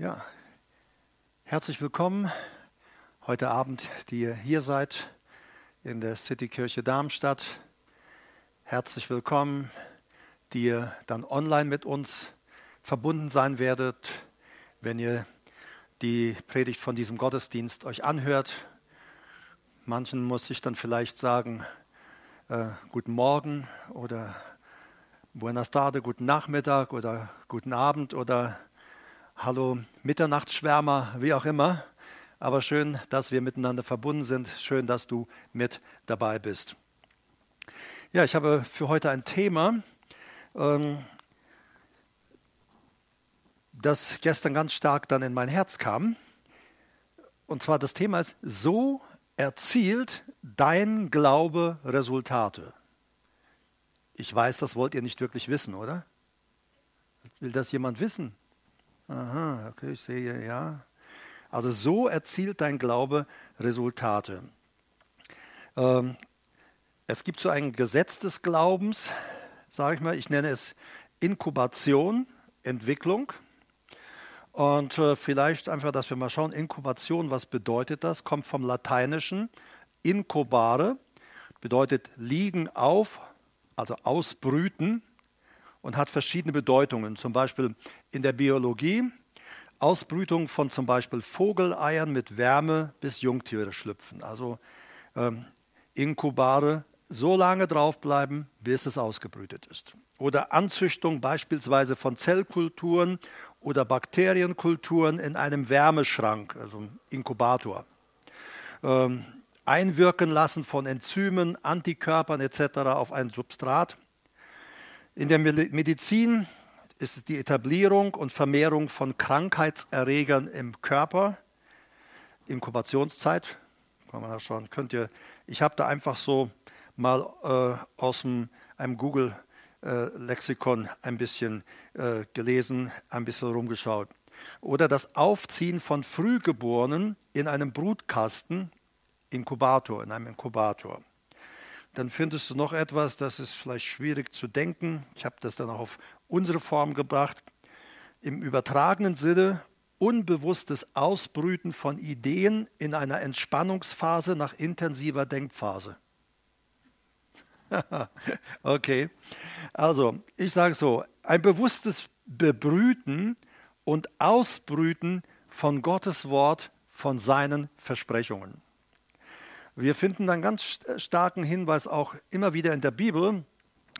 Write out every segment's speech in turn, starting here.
Ja, herzlich willkommen heute Abend, die ihr hier seid in der Citykirche Darmstadt. Herzlich willkommen, die ihr dann online mit uns verbunden sein werdet, wenn ihr die Predigt von diesem Gottesdienst euch anhört. Manchen muss ich dann vielleicht sagen, äh, guten Morgen oder Buenas tardes, guten Nachmittag oder guten Abend oder Hallo Mitternachtsschwärmer, wie auch immer. Aber schön, dass wir miteinander verbunden sind. Schön, dass du mit dabei bist. Ja, ich habe für heute ein Thema, ähm, das gestern ganz stark dann in mein Herz kam. Und zwar das Thema ist, so erzielt dein Glaube Resultate. Ich weiß, das wollt ihr nicht wirklich wissen, oder? Will das jemand wissen? Aha, okay, ich sehe, ja. Also so erzielt dein Glaube Resultate. Ähm, es gibt so ein Gesetz des Glaubens, sage ich mal, ich nenne es Inkubation, Entwicklung. Und äh, vielleicht einfach, dass wir mal schauen, Inkubation, was bedeutet das? Kommt vom Lateinischen. Inkubare bedeutet liegen auf, also ausbrüten und hat verschiedene Bedeutungen. Zum Beispiel in der Biologie Ausbrütung von zum Beispiel Vogeleiern mit Wärme bis Jungtiere schlüpfen. Also ähm, Inkubare so lange draufbleiben, bis es ausgebrütet ist. Oder Anzüchtung beispielsweise von Zellkulturen oder Bakterienkulturen in einem Wärmeschrank, also Inkubator. Ähm, einwirken lassen von Enzymen, Antikörpern etc. auf ein Substrat. In der Medizin ist es die Etablierung und Vermehrung von Krankheitserregern im Körper. Inkubationszeit, kann man da schauen, könnt ihr, ich habe da einfach so mal äh, aus dem, einem Google-Lexikon äh, ein bisschen äh, gelesen, ein bisschen rumgeschaut. Oder das Aufziehen von Frühgeborenen in einem Brutkasten, Inkubator, in einem Inkubator. Dann findest du noch etwas, das ist vielleicht schwierig zu denken. Ich habe das dann auch auf unsere Form gebracht. Im übertragenen Sinne unbewusstes Ausbrüten von Ideen in einer Entspannungsphase nach intensiver Denkphase. okay, also ich sage so, ein bewusstes Bebrüten und Ausbrüten von Gottes Wort, von seinen Versprechungen. Wir finden einen ganz starken Hinweis auch immer wieder in der Bibel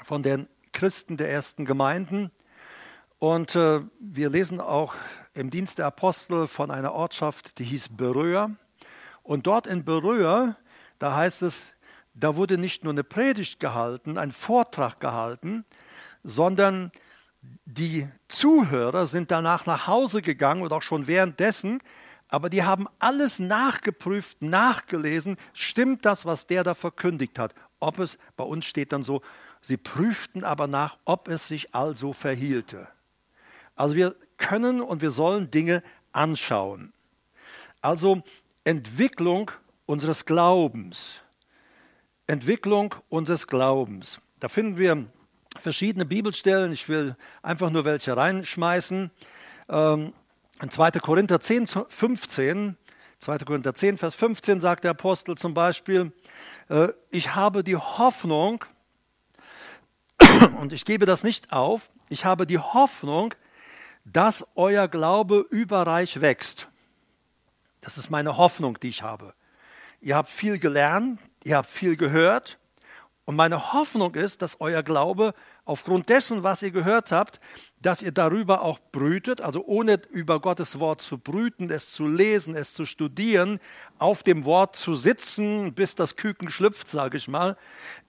von den Christen der ersten Gemeinden. Und äh, wir lesen auch im Dienst der Apostel von einer Ortschaft, die hieß Beröa. Und dort in Beröa, da heißt es, da wurde nicht nur eine Predigt gehalten, ein Vortrag gehalten, sondern die Zuhörer sind danach nach Hause gegangen und auch schon währenddessen aber die haben alles nachgeprüft, nachgelesen, stimmt das, was der da verkündigt hat? Ob es, bei uns steht dann so, sie prüften aber nach, ob es sich also verhielte. Also wir können und wir sollen Dinge anschauen. Also Entwicklung unseres Glaubens. Entwicklung unseres Glaubens. Da finden wir verschiedene Bibelstellen. Ich will einfach nur welche reinschmeißen. Ähm, in 2. Korinther 10, 15, 2. Korinther 10, Vers 15 sagt der Apostel zum Beispiel, äh, ich habe die Hoffnung, und ich gebe das nicht auf, ich habe die Hoffnung, dass euer Glaube überreich wächst. Das ist meine Hoffnung, die ich habe. Ihr habt viel gelernt, ihr habt viel gehört und meine Hoffnung ist, dass euer Glaube aufgrund dessen, was ihr gehört habt, dass ihr darüber auch brütet, also ohne über Gottes Wort zu brüten, es zu lesen, es zu studieren, auf dem Wort zu sitzen, bis das Küken schlüpft, sage ich mal,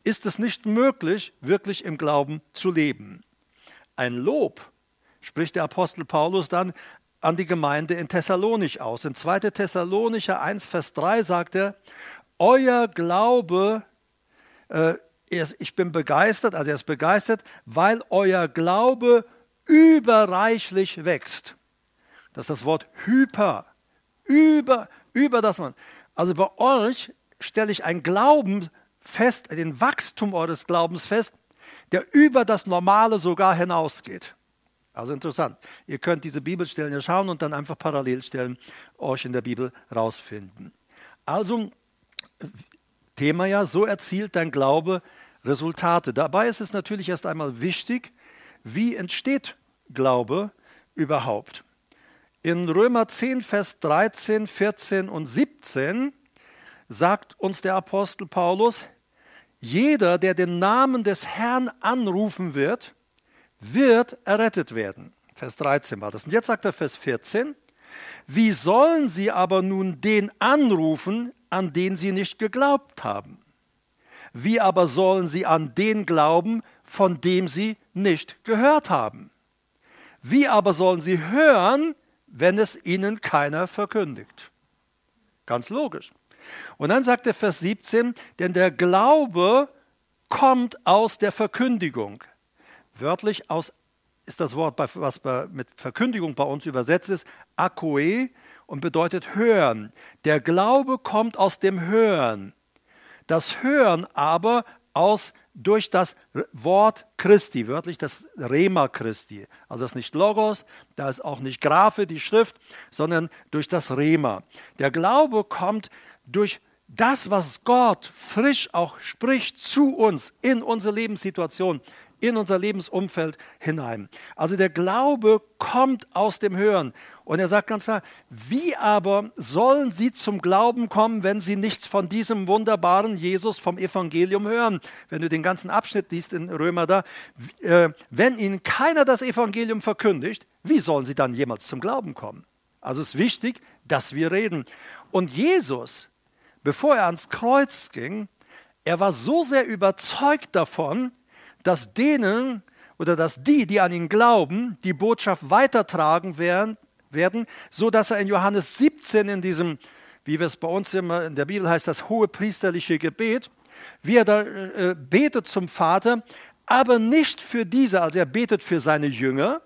ist es nicht möglich, wirklich im Glauben zu leben. Ein Lob spricht der Apostel Paulus dann an die Gemeinde in Thessalonich aus. In 2. Thessalonicher 1, Vers 3 sagt er, euer Glaube äh, ich bin begeistert, also er ist begeistert, weil euer Glaube überreichlich wächst. Das ist das Wort hyper, über, über das man. Also bei euch stelle ich einen Glauben fest, den Wachstum eures Glaubens fest, der über das Normale sogar hinausgeht. Also interessant. Ihr könnt diese Bibelstellen ja schauen und dann einfach Parallelstellen euch in der Bibel rausfinden. Also, Thema ja, so erzielt dein Glaube Resultate. Dabei ist es natürlich erst einmal wichtig, wie entsteht Glaube überhaupt. In Römer 10, Vers 13, 14 und 17 sagt uns der Apostel Paulus, jeder, der den Namen des Herrn anrufen wird, wird errettet werden. Vers 13 war das. Und jetzt sagt er Vers 14, wie sollen sie aber nun den anrufen, an den sie nicht geglaubt haben? Wie aber sollen sie an den glauben, von dem sie nicht gehört haben? Wie aber sollen sie hören, wenn es ihnen keiner verkündigt? Ganz logisch. Und dann sagt er Vers 17, denn der Glaube kommt aus der Verkündigung. Wörtlich aus ist das Wort, was mit Verkündigung bei uns übersetzt ist, akoe und bedeutet hören. Der Glaube kommt aus dem Hören. Das Hören aber aus durch das Wort Christi, wörtlich das Rema Christi. Also das ist nicht Logos, da ist auch nicht Graphe, die Schrift, sondern durch das Rema. Der Glaube kommt durch das, was Gott frisch auch spricht zu uns in unsere Lebenssituation, in unser Lebensumfeld hinein. Also der Glaube kommt aus dem Hören. Und er sagt ganz klar, wie aber sollen sie zum Glauben kommen, wenn sie nichts von diesem wunderbaren Jesus vom Evangelium hören? Wenn du den ganzen Abschnitt liest in Römer da, äh, wenn ihnen keiner das Evangelium verkündigt, wie sollen sie dann jemals zum Glauben kommen? Also es ist wichtig, dass wir reden. Und Jesus, bevor er ans Kreuz ging, er war so sehr überzeugt davon, dass denen oder dass die, die an ihn glauben, die Botschaft weitertragen werden, werden so dass er in Johannes 17 in diesem, wie wir es bei uns immer in der Bibel heißt, das hohe priesterliche Gebet, wie er da äh, betet zum Vater, aber nicht für diese, also er betet für seine Jünger.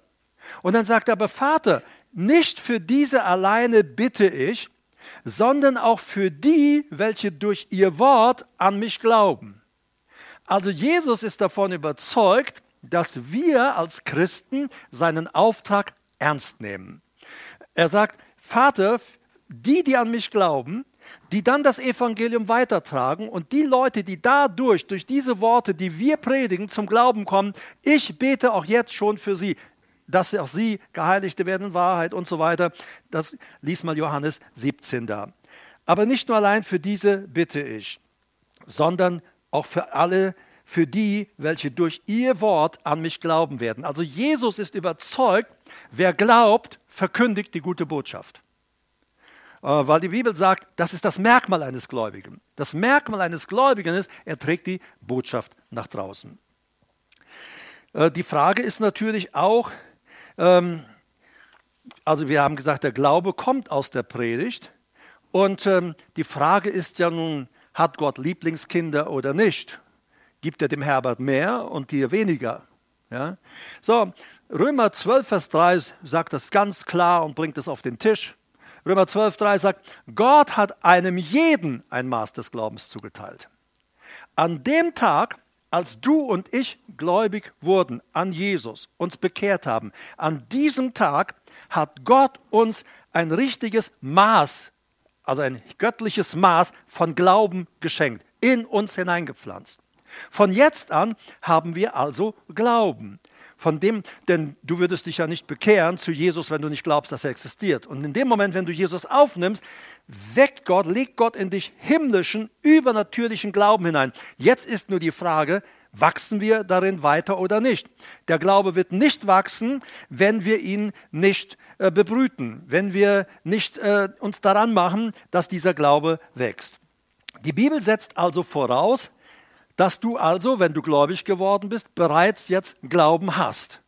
Und dann sagt er aber, Vater, nicht für diese alleine bitte ich, sondern auch für die, welche durch ihr Wort an mich glauben. Also Jesus ist davon überzeugt, dass wir als Christen seinen Auftrag ernst nehmen. Er sagt, Vater, die, die an mich glauben, die dann das Evangelium weitertragen und die Leute, die dadurch, durch diese Worte, die wir predigen, zum Glauben kommen, ich bete auch jetzt schon für sie, dass auch sie Geheiligte werden in Wahrheit und so weiter. Das liest mal Johannes 17 da. Aber nicht nur allein für diese bitte ich, sondern auch für alle, für die, welche durch ihr Wort an mich glauben werden. Also Jesus ist überzeugt, wer glaubt, verkündigt die gute Botschaft. Äh, weil die Bibel sagt, das ist das Merkmal eines Gläubigen. Das Merkmal eines Gläubigen ist, er trägt die Botschaft nach draußen. Äh, die Frage ist natürlich auch, ähm, also wir haben gesagt, der Glaube kommt aus der Predigt. Und ähm, die Frage ist ja nun, hat Gott Lieblingskinder oder nicht? Gibt er dem Herbert mehr und dir weniger? Ja? So, Römer 12, Vers 3 sagt das ganz klar und bringt es auf den Tisch. Römer 12, 3 sagt, Gott hat einem jeden ein Maß des Glaubens zugeteilt. An dem Tag, als du und ich gläubig wurden an Jesus, uns bekehrt haben, an diesem Tag hat Gott uns ein richtiges Maß also ein göttliches Maß von Glauben geschenkt, in uns hineingepflanzt. Von jetzt an haben wir also Glauben. Von dem, denn du würdest dich ja nicht bekehren zu Jesus, wenn du nicht glaubst, dass er existiert. Und in dem Moment, wenn du Jesus aufnimmst, weckt Gott, legt Gott in dich himmlischen, übernatürlichen Glauben hinein. Jetzt ist nur die Frage, wachsen wir darin weiter oder nicht? Der Glaube wird nicht wachsen, wenn wir ihn nicht äh, bebrüten, wenn wir nicht äh, uns daran machen, dass dieser Glaube wächst. Die Bibel setzt also voraus, dass du also, wenn du gläubig geworden bist, bereits jetzt Glauben hast.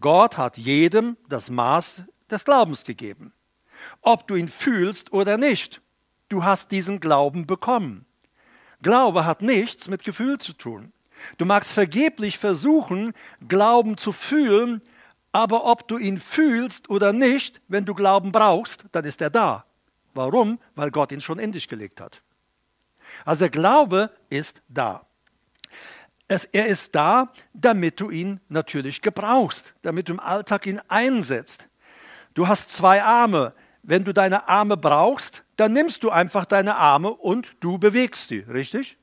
Gott hat jedem das Maß des Glaubens gegeben. Ob du ihn fühlst oder nicht, du hast diesen Glauben bekommen. Glaube hat nichts mit Gefühl zu tun. Du magst vergeblich versuchen, Glauben zu fühlen, aber ob du ihn fühlst oder nicht, wenn du Glauben brauchst, dann ist er da. Warum? Weil Gott ihn schon in dich gelegt hat. Also der Glaube ist da. Es, er ist da, damit du ihn natürlich gebrauchst, damit du im Alltag ihn einsetzt. Du hast zwei Arme. Wenn du deine Arme brauchst, dann nimmst du einfach deine Arme und du bewegst sie, richtig?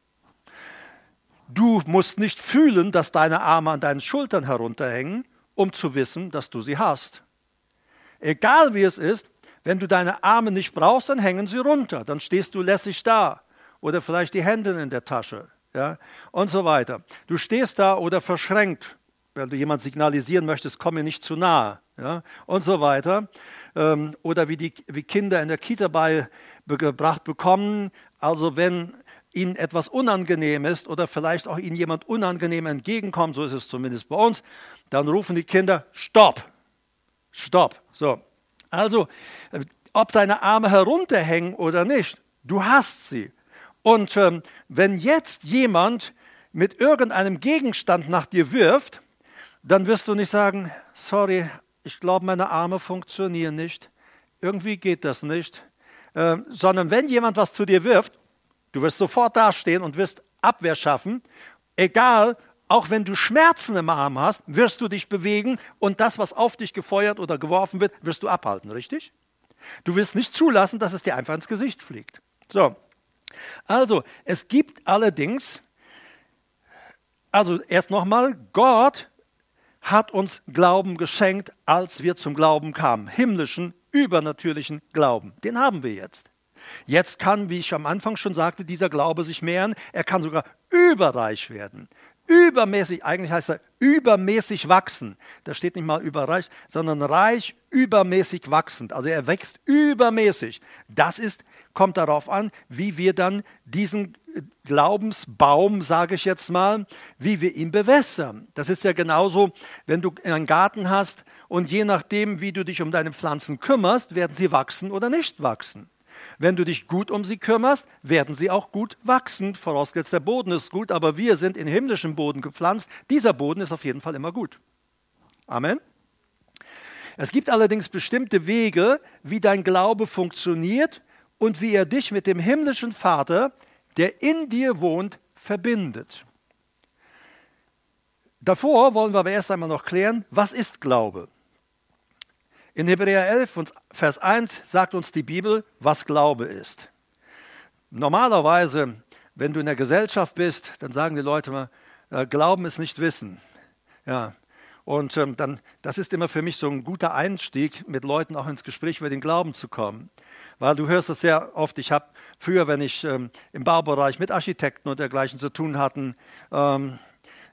Du musst nicht fühlen, dass deine Arme an deinen Schultern herunterhängen, um zu wissen, dass du sie hast. Egal wie es ist, wenn du deine Arme nicht brauchst, dann hängen sie runter, dann stehst du lässig da oder vielleicht die Hände in der Tasche ja, und so weiter. Du stehst da oder verschränkt, wenn du jemand signalisieren möchtest, komm mir nicht zu nahe ja, und so weiter. Ähm, oder wie die wie Kinder in der Kita beigebracht bekommen, also wenn ihnen etwas unangenehm ist oder vielleicht auch ihnen jemand unangenehm entgegenkommt, so ist es zumindest bei uns, dann rufen die Kinder, stopp, stopp. So, also, ob deine Arme herunterhängen oder nicht, du hast sie. Und ähm, wenn jetzt jemand mit irgendeinem Gegenstand nach dir wirft, dann wirst du nicht sagen, sorry, ich glaube, meine Arme funktionieren nicht, irgendwie geht das nicht, äh, sondern wenn jemand was zu dir wirft, du wirst sofort dastehen und wirst Abwehr schaffen, egal, auch wenn du Schmerzen im Arm hast, wirst du dich bewegen und das, was auf dich gefeuert oder geworfen wird, wirst du abhalten, richtig? Du wirst nicht zulassen, dass es dir einfach ins Gesicht fliegt. So, also, es gibt allerdings, also erst nochmal, Gott hat uns Glauben geschenkt, als wir zum Glauben kamen. Himmlischen, übernatürlichen Glauben. Den haben wir jetzt. Jetzt kann, wie ich am Anfang schon sagte, dieser Glaube sich mehren. Er kann sogar überreich werden. Übermäßig, eigentlich heißt er übermäßig wachsen. Da steht nicht mal überreich, sondern reich, übermäßig wachsend. Also er wächst übermäßig. Das ist kommt darauf an, wie wir dann diesen Glaubensbaum, sage ich jetzt mal, wie wir ihn bewässern. Das ist ja genauso, wenn du einen Garten hast und je nachdem, wie du dich um deine Pflanzen kümmerst, werden sie wachsen oder nicht wachsen. Wenn du dich gut um sie kümmerst, werden sie auch gut wachsen, vorausgesetzt der Boden ist gut, aber wir sind in himmlischen Boden gepflanzt. Dieser Boden ist auf jeden Fall immer gut. Amen. Es gibt allerdings bestimmte Wege, wie dein Glaube funktioniert und wie er dich mit dem himmlischen Vater, der in dir wohnt, verbindet. Davor wollen wir aber erst einmal noch klären, was ist Glaube? In Hebräer 11 und Vers 1 sagt uns die Bibel, was Glaube ist. Normalerweise, wenn du in der Gesellschaft bist, dann sagen die Leute mal, äh, Glauben ist nicht Wissen. Ja, und ähm, dann, das ist immer für mich so ein guter Einstieg, mit Leuten auch ins Gespräch über den Glauben zu kommen. Weil du hörst es sehr oft, ich habe früher, wenn ich ähm, im Baubereich mit Architekten und dergleichen zu tun hatten, ähm,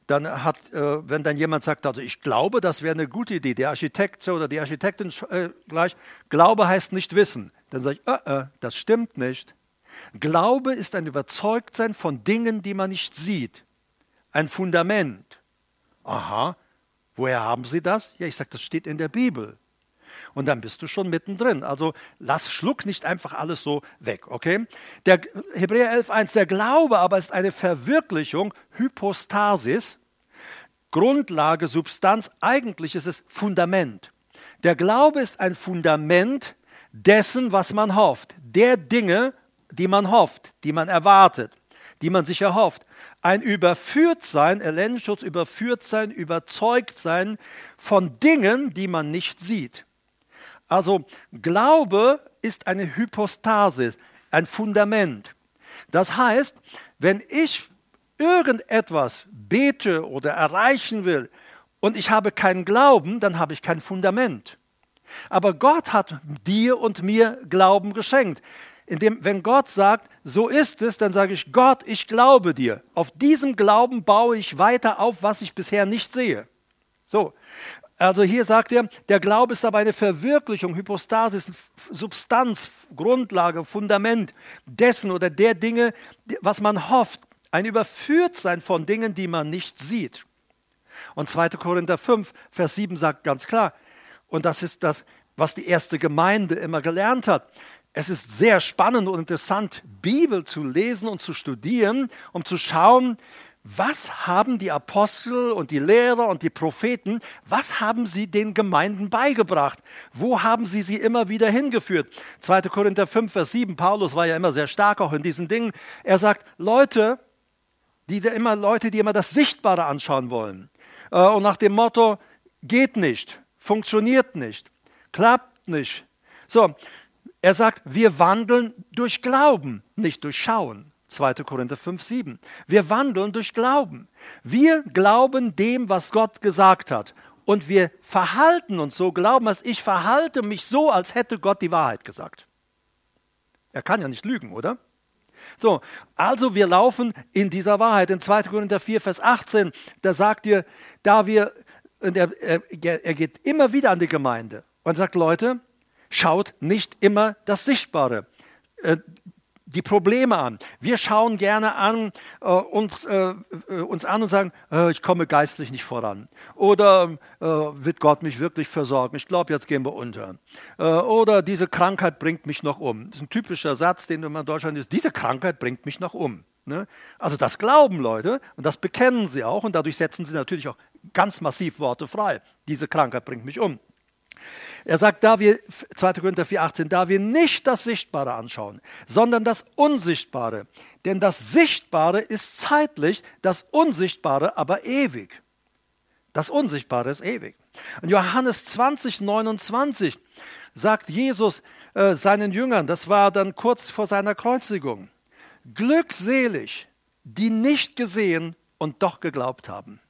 dann hat, äh, wenn dann jemand sagt, also ich glaube, das wäre eine gute Idee, der Architekt oder die Architektin äh, gleich, Glaube heißt nicht wissen. Dann sage ich, äh, äh, das stimmt nicht. Glaube ist ein Überzeugtsein von Dingen, die man nicht sieht. Ein Fundament. Aha, woher haben Sie das? Ja, ich sage, das steht in der Bibel und dann bist du schon mittendrin. Also lass, schluck nicht einfach alles so weg, okay? Der Hebräer 11.1, der Glaube aber ist eine Verwirklichung, Hypostasis, Grundlage, Substanz, eigentlich ist es Fundament. Der Glaube ist ein Fundament dessen, was man hofft, der Dinge, die man hofft, die man erwartet, die man sich erhofft. Ein Überführtsein, Erlernschutz, Überführtsein, Überzeugtsein von Dingen, die man nicht sieht. Also Glaube ist eine Hypostasis, ein Fundament. Das heißt, wenn ich irgendetwas bete oder erreichen will und ich habe keinen Glauben, dann habe ich kein Fundament. Aber Gott hat dir und mir Glauben geschenkt. Indem, wenn Gott sagt, so ist es, dann sage ich, Gott, ich glaube dir. Auf diesem Glauben baue ich weiter auf, was ich bisher nicht sehe. So, also hier sagt er, der Glaube ist aber eine Verwirklichung, Hypostasis, Substanz, Grundlage, Fundament dessen oder der Dinge, was man hofft. Ein Überführtsein von Dingen, die man nicht sieht. Und 2. Korinther 5, Vers 7 sagt ganz klar, und das ist das, was die erste Gemeinde immer gelernt hat. Es ist sehr spannend und interessant, Bibel zu lesen und zu studieren, um zu schauen, was haben die Apostel und die Lehrer und die Propheten, was haben sie den Gemeinden beigebracht? Wo haben sie sie immer wieder hingeführt? 2. Korinther 5, Vers 7, Paulus war ja immer sehr stark auch in diesen Dingen. Er sagt, Leute, Die immer Leute, die immer das Sichtbare anschauen wollen. Äh, und nach dem Motto, geht nicht, funktioniert nicht, klappt nicht. So, er sagt, wir wandeln durch Glauben, nicht durch Schauen. 2. Korinther 5, 7. Wir wandeln durch Glauben. Wir glauben dem, was Gott gesagt hat. Und wir verhalten uns so, glauben dass ich verhalte mich so, als hätte Gott die Wahrheit gesagt. Er kann ja nicht lügen, oder? So, also wir laufen in dieser Wahrheit. In 2. Korinther 4, Vers 18, da sagt ihr, da wir, er, er, er geht immer wieder an die Gemeinde und sagt, Leute, schaut nicht immer das Sichtbare. Die Probleme an. Wir schauen gerne an, äh, uns, äh, äh, uns an und sagen, äh, ich komme geistlich nicht voran. Oder äh, wird Gott mich wirklich versorgen? Ich glaube, jetzt gehen wir unter. Äh, oder diese Krankheit bringt mich noch um. Das ist ein typischer Satz, den man in Deutschland ist. Diese Krankheit bringt mich noch um. Ne? Also das glauben Leute und das bekennen sie auch und dadurch setzen sie natürlich auch ganz massiv Worte frei. Diese Krankheit bringt mich um. Er sagt, da wir, 2. Korinther 4,18, da wir nicht das Sichtbare anschauen, sondern das Unsichtbare. Denn das Sichtbare ist zeitlich, das Unsichtbare aber ewig. Das Unsichtbare ist ewig. In Johannes 20, 29 sagt Jesus äh, seinen Jüngern, das war dann kurz vor seiner Kreuzigung, glückselig, die nicht gesehen und doch geglaubt haben.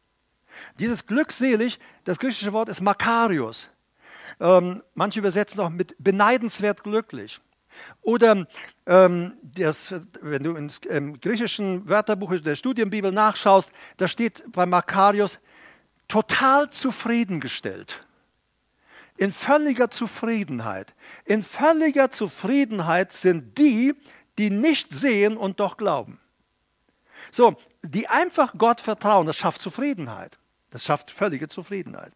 Dieses glückselig, das griechische Wort ist Makarios. Ähm, manche übersetzen auch mit beneidenswert glücklich. Oder ähm, das, wenn du im ähm, griechischen Wörterbuch der Studienbibel nachschaust, da steht bei Makarios total zufriedengestellt. In völliger Zufriedenheit. In völliger Zufriedenheit sind die, die nicht sehen und doch glauben. So, die einfach Gott vertrauen, das schafft Zufriedenheit. Das schafft völlige Zufriedenheit.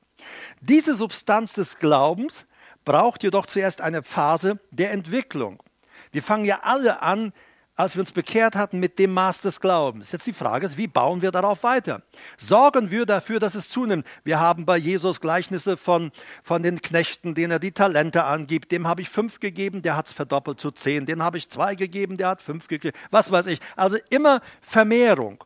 Diese Substanz des Glaubens braucht jedoch zuerst eine Phase der Entwicklung. Wir fangen ja alle an, als wir uns bekehrt hatten, mit dem Maß des Glaubens. Jetzt die Frage ist, wie bauen wir darauf weiter? Sorgen wir dafür, dass es zunimmt? Wir haben bei Jesus Gleichnisse von, von den Knechten, denen er die Talente angibt. Dem habe ich fünf gegeben, der hat es verdoppelt zu zehn. Den habe ich zwei gegeben, der hat fünf gegeben. Was weiß ich. Also immer Vermehrung.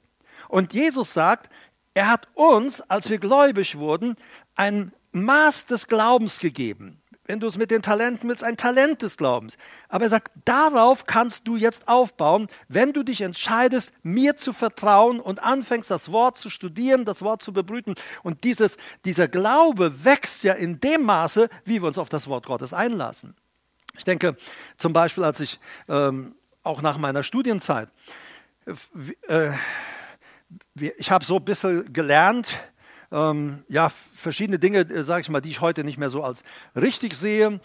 Und Jesus sagt, er hat uns, als wir gläubig wurden, ein Maß des Glaubens gegeben. Wenn du es mit den Talenten willst, ein Talent des Glaubens. Aber er sagt, darauf kannst du jetzt aufbauen, wenn du dich entscheidest, mir zu vertrauen und anfängst, das Wort zu studieren, das Wort zu bebrüten. Und dieses, dieser Glaube wächst ja in dem Maße, wie wir uns auf das Wort Gottes einlassen. Ich denke zum Beispiel, als ich ähm, auch nach meiner Studienzeit, äh, ich habe so ein bisschen gelernt, ähm, ja, verschiedene Dinge, äh, sage ich mal, die ich heute nicht mehr so als richtig sehe.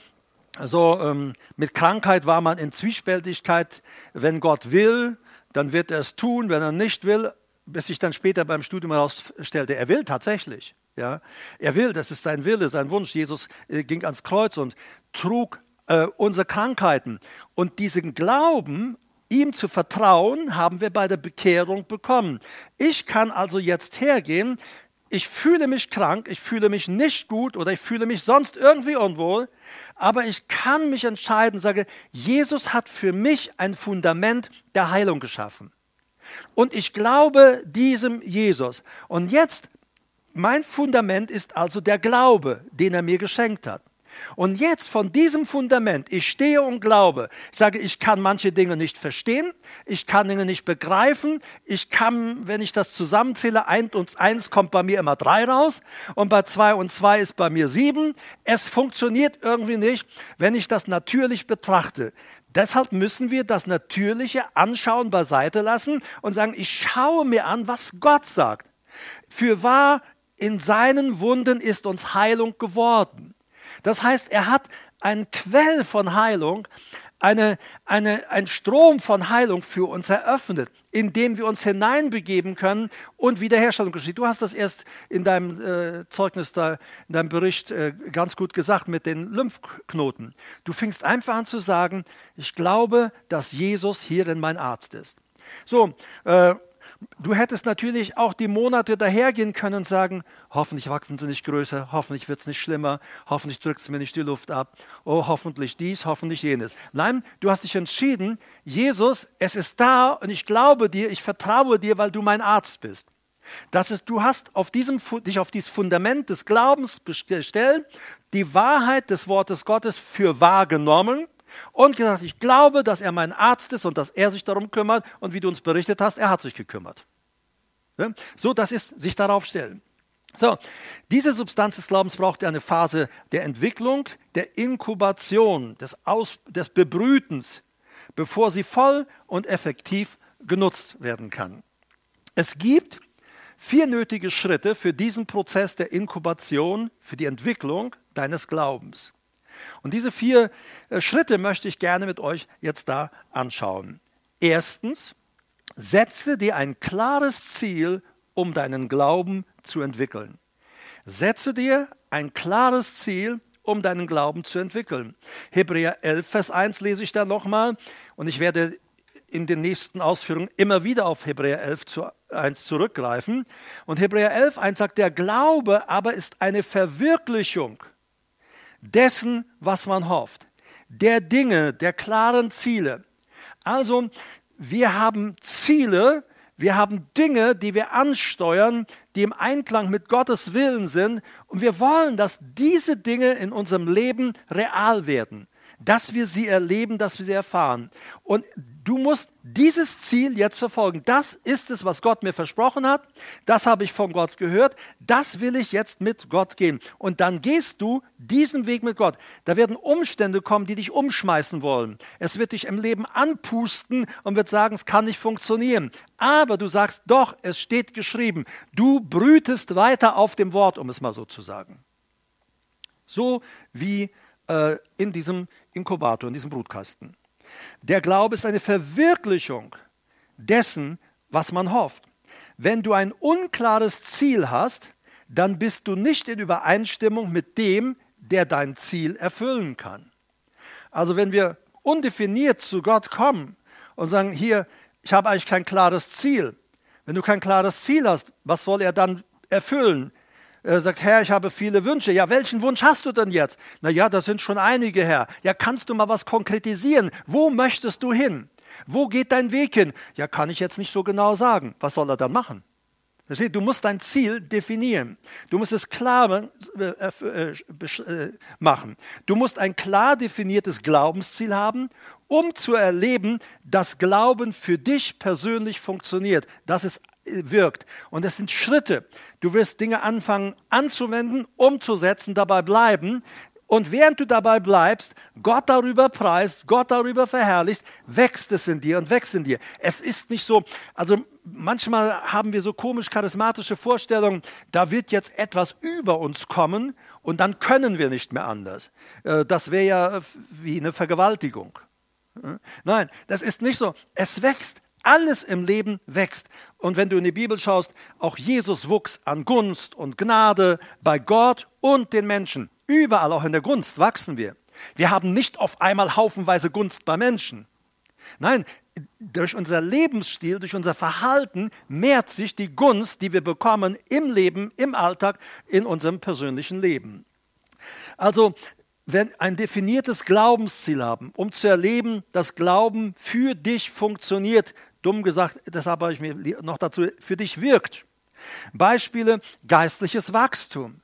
So ähm, mit Krankheit war man in Zwiespältigkeit. Wenn Gott will, dann wird er es tun. Wenn er nicht will, bis sich dann später beim Studium herausstellte, er will tatsächlich. Ja, er will, das ist sein Wille, sein Wunsch. Jesus äh, ging ans Kreuz und trug äh, unsere Krankheiten. Und diesen Glauben ihm zu vertrauen, haben wir bei der Bekehrung bekommen. Ich kann also jetzt hergehen, ich fühle mich krank, ich fühle mich nicht gut oder ich fühle mich sonst irgendwie unwohl, aber ich kann mich entscheiden, sage, Jesus hat für mich ein Fundament der Heilung geschaffen. Und ich glaube diesem Jesus. Und jetzt, mein Fundament ist also der Glaube, den er mir geschenkt hat. Und jetzt von diesem Fundament, ich stehe und glaube, ich sage, ich kann manche Dinge nicht verstehen, ich kann Dinge nicht begreifen, ich kann, wenn ich das zusammenzähle, eins und eins kommt bei mir immer drei raus und bei zwei und zwei ist bei mir sieben. Es funktioniert irgendwie nicht, wenn ich das natürlich betrachte. Deshalb müssen wir das Natürliche anschauen, beiseite lassen und sagen, ich schaue mir an, was Gott sagt. Für wahr, in seinen Wunden ist uns Heilung geworden. Das heißt, er hat einen Quell von Heilung, eine, eine, ein Strom von Heilung für uns eröffnet, in dem wir uns hineinbegeben können und Wiederherstellung geschieht. Du hast das erst in deinem äh, Zeugnis, da, in deinem Bericht äh, ganz gut gesagt mit den Lymphknoten. Du fingst einfach an zu sagen, ich glaube, dass Jesus hierin mein Arzt ist. So, äh, du hättest natürlich auch die Monate dahergehen können und sagen, hoffentlich wachsen sie nicht größer, hoffentlich wird es nicht schlimmer, hoffentlich drückt es mir nicht die Luft ab, oh, hoffentlich dies, hoffentlich jenes. Nein, du hast dich entschieden, Jesus, es ist da und ich glaube dir, ich vertraue dir, weil du mein Arzt bist. Das ist, du hast auf diesem, dich auf dieses Fundament des Glaubens gestellt, die Wahrheit des Wortes Gottes für wahr genommen und gesagt, ich glaube, dass er mein Arzt ist und dass er sich darum kümmert. Und wie du uns berichtet hast, er hat sich gekümmert. So, das ist sich darauf stellen. So, diese Substanz des Glaubens braucht eine Phase der Entwicklung, der Inkubation, des, Aus, des Bebrütens, bevor sie voll und effektiv genutzt werden kann. Es gibt vier nötige Schritte für diesen Prozess der Inkubation, für die Entwicklung deines Glaubens. Und diese vier äh, Schritte möchte ich gerne mit euch jetzt da anschauen. Erstens, setze dir ein klares Ziel, um deinen Glauben zu entwickeln. Setze dir ein klares Ziel, um deinen Glauben zu entwickeln. Hebräer 11, Vers 1 lese ich da nochmal und ich werde in den nächsten Ausführungen immer wieder auf Hebräer 11 zu 1 zurückgreifen. Und Hebräer 11, 1 sagt, der Glaube aber ist eine Verwirklichung dessen, was man hofft, der Dinge, der klaren Ziele. Also, wir haben Ziele, wir haben Dinge, die wir ansteuern, die im Einklang mit Gottes Willen sind. Und wir wollen, dass diese Dinge in unserem Leben real werden, dass wir sie erleben, dass wir sie erfahren. Und Du musst dieses Ziel jetzt verfolgen. Das ist es, was Gott mir versprochen hat. Das habe ich von Gott gehört. Das will ich jetzt mit Gott gehen. Und dann gehst du diesen Weg mit Gott. Da werden Umstände kommen, die dich umschmeißen wollen. Es wird dich im Leben anpusten und wird sagen, es kann nicht funktionieren. Aber du sagst, doch, es steht geschrieben. Du brütest weiter auf dem Wort, um es mal so zu sagen. So wie äh, in diesem Inkubator, in diesem Brutkasten. Der Glaube ist eine Verwirklichung dessen, was man hofft. Wenn du ein unklares Ziel hast, dann bist du nicht in Übereinstimmung mit dem, der dein Ziel erfüllen kann. Also wenn wir undefiniert zu Gott kommen und sagen, hier, ich habe eigentlich kein klares Ziel. Wenn du kein klares Ziel hast, was soll er dann erfüllen? Er sagt, Herr, ich habe viele Wünsche. Ja, welchen Wunsch hast du denn jetzt? Na ja, das sind schon einige, Herr. Ja, kannst du mal was konkretisieren? Wo möchtest du hin? Wo geht dein Weg hin? Ja, kann ich jetzt nicht so genau sagen. Was soll er dann machen? Du musst dein Ziel definieren. Du musst es klar äh, äh, äh, machen. Du musst ein klar definiertes Glaubensziel haben, um zu erleben, dass Glauben für dich persönlich funktioniert, dass es wirkt. Und es sind Schritte. Du wirst Dinge anfangen anzuwenden, umzusetzen, dabei bleiben. Und während du dabei bleibst, Gott darüber preist, Gott darüber verherrlichst, wächst es in dir und wächst in dir. Es ist nicht so, also manchmal haben wir so komisch charismatische Vorstellungen, da wird jetzt etwas über uns kommen und dann können wir nicht mehr anders. Äh, das wäre ja wie eine Vergewaltigung. Nein, das ist nicht so. Es wächst, alles im Leben wächst. Und wenn du in die Bibel schaust, auch Jesus wuchs an Gunst und Gnade bei Gott und den Menschen. Überall, auch in der Gunst, wachsen wir. Wir haben nicht auf einmal haufenweise Gunst bei Menschen. Nein, durch unser Lebensstil, durch unser Verhalten mehrt sich die Gunst, die wir bekommen im Leben, im Alltag, in unserem persönlichen Leben. Also wenn ein definiertes Glaubensziel haben, um zu erleben, dass Glauben für dich funktioniert, dumm gesagt, deshalb habe ich mir noch dazu, für dich wirkt. Beispiele geistliches Wachstum.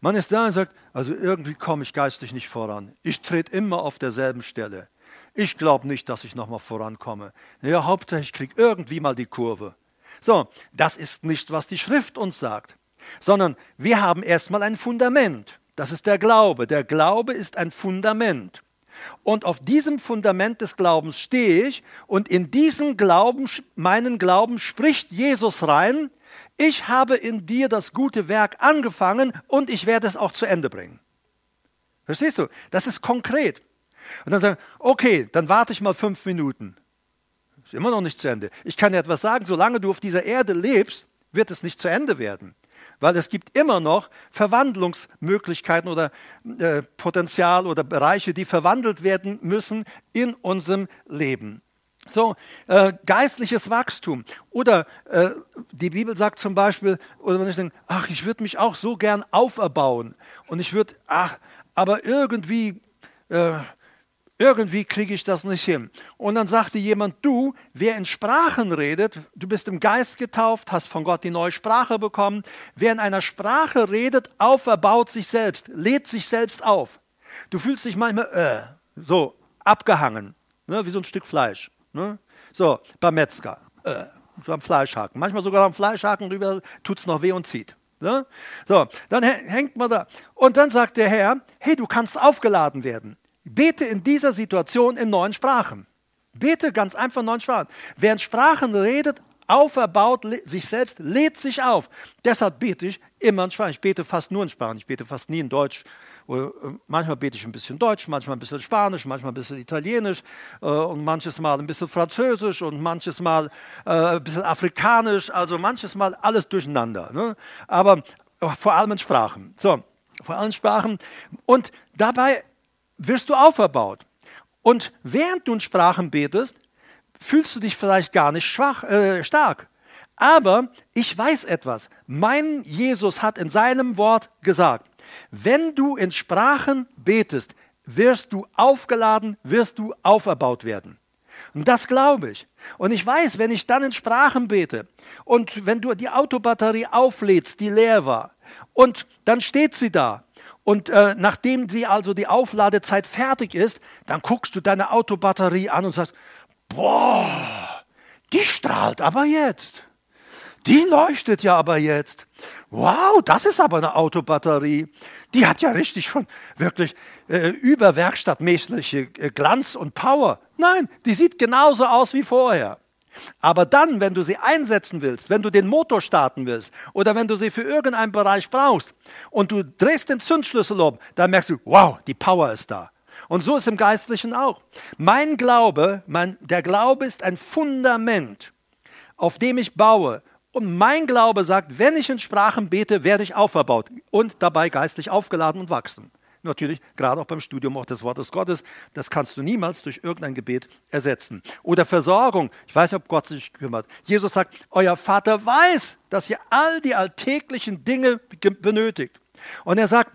Man ist da und sagt, also irgendwie komme ich geistlich nicht voran. Ich trete immer auf derselben Stelle. Ich glaube nicht, dass ich nochmal vorankomme. Ja, Hauptsache ich kriege irgendwie mal die Kurve. So, das ist nicht, was die Schrift uns sagt, sondern wir haben erstmal ein Fundament. Das ist der Glaube. Der Glaube ist ein Fundament. Und auf diesem Fundament des Glaubens stehe ich und in diesen Glauben, meinen Glauben spricht Jesus rein, ich habe in dir das gute Werk angefangen und ich werde es auch zu Ende bringen. Verstehst du? Das ist konkret. Und dann sagen, okay, dann warte ich mal fünf Minuten. Ist immer noch nicht zu Ende. Ich kann dir etwas sagen, solange du auf dieser Erde lebst, wird es nicht zu Ende werden weil es gibt immer noch Verwandlungsmöglichkeiten oder äh, Potenzial oder Bereiche, die verwandelt werden müssen in unserem Leben. So, äh, geistliches Wachstum. Oder äh, die Bibel sagt zum Beispiel, oder wenn ich denke, ach, ich würde mich auch so gern auferbauen. Und ich würde, ach, aber irgendwie, äh, irgendwie kriege ich das nicht hin. Und dann sagte jemand, du, wer in Sprachen redet, du bist im Geist getauft, hast von Gott die neue Sprache bekommen. Wer in einer Sprache redet, auferbaut sich selbst, lädt sich selbst auf. Du fühlst dich manchmal äh, so abgehangen, ne, wie so ein Stück Fleisch. Ne? So, beim Metzger, äh, so am Fleischhaken. Manchmal sogar am Fleischhaken drüber tut es noch weh und zieht. Ne? So, dann hängt man da. Und dann sagt der Herr, hey, du kannst aufgeladen werden. Bete in dieser Situation in neuen Sprachen. Bete ganz einfach in neuen Sprachen. Wer in Sprachen redet, auferbaut sich selbst, lädt sich auf. Deshalb bete ich immer in Sprachen. Ich bete fast nur in Sprachen. Ich bete fast nie in Deutsch äh, manchmal bete ich ein bisschen Deutsch, manchmal ein bisschen Spanisch, manchmal ein bisschen Italienisch äh, und manches Mal ein bisschen Französisch und manches Mal äh, ein bisschen Afrikanisch, also manches Mal alles durcheinander. Ne? Aber vor allem in Sprachen. So, vor allem Sprachen. Und dabei wirst du auferbaut. Und während du in Sprachen betest, fühlst du dich vielleicht gar nicht schwach, äh, stark. Aber ich weiß etwas. Mein Jesus hat in seinem Wort gesagt, wenn du in Sprachen betest, wirst du aufgeladen, wirst du auferbaut werden. Und das glaube ich. Und ich weiß, wenn ich dann in Sprachen bete und wenn du die Autobatterie auflädst, die leer war, und dann steht sie da. Und äh, nachdem sie also die Aufladezeit fertig ist, dann guckst du deine Autobatterie an und sagst, boah, die strahlt aber jetzt. Die leuchtet ja aber jetzt. Wow, das ist aber eine Autobatterie. Die hat ja richtig schon wirklich äh, überwerkstattmäßige äh, Glanz und Power. Nein, die sieht genauso aus wie vorher. Aber dann, wenn du sie einsetzen willst, wenn du den Motor starten willst oder wenn du sie für irgendeinen Bereich brauchst und du drehst den Zündschlüssel um, dann merkst du, wow, die Power ist da. Und so ist im Geistlichen auch. Mein Glaube, mein, der Glaube ist ein Fundament, auf dem ich baue und mein Glaube sagt, wenn ich in Sprachen bete, werde ich auferbaut und dabei geistlich aufgeladen und wachsen. Natürlich, gerade auch beim Studium auch des Wortes Gottes, das kannst du niemals durch irgendein Gebet ersetzen. Oder Versorgung. Ich weiß nicht, ob Gott sich kümmert. Jesus sagt, euer Vater weiß, dass ihr all die alltäglichen Dinge benötigt. Und er sagt,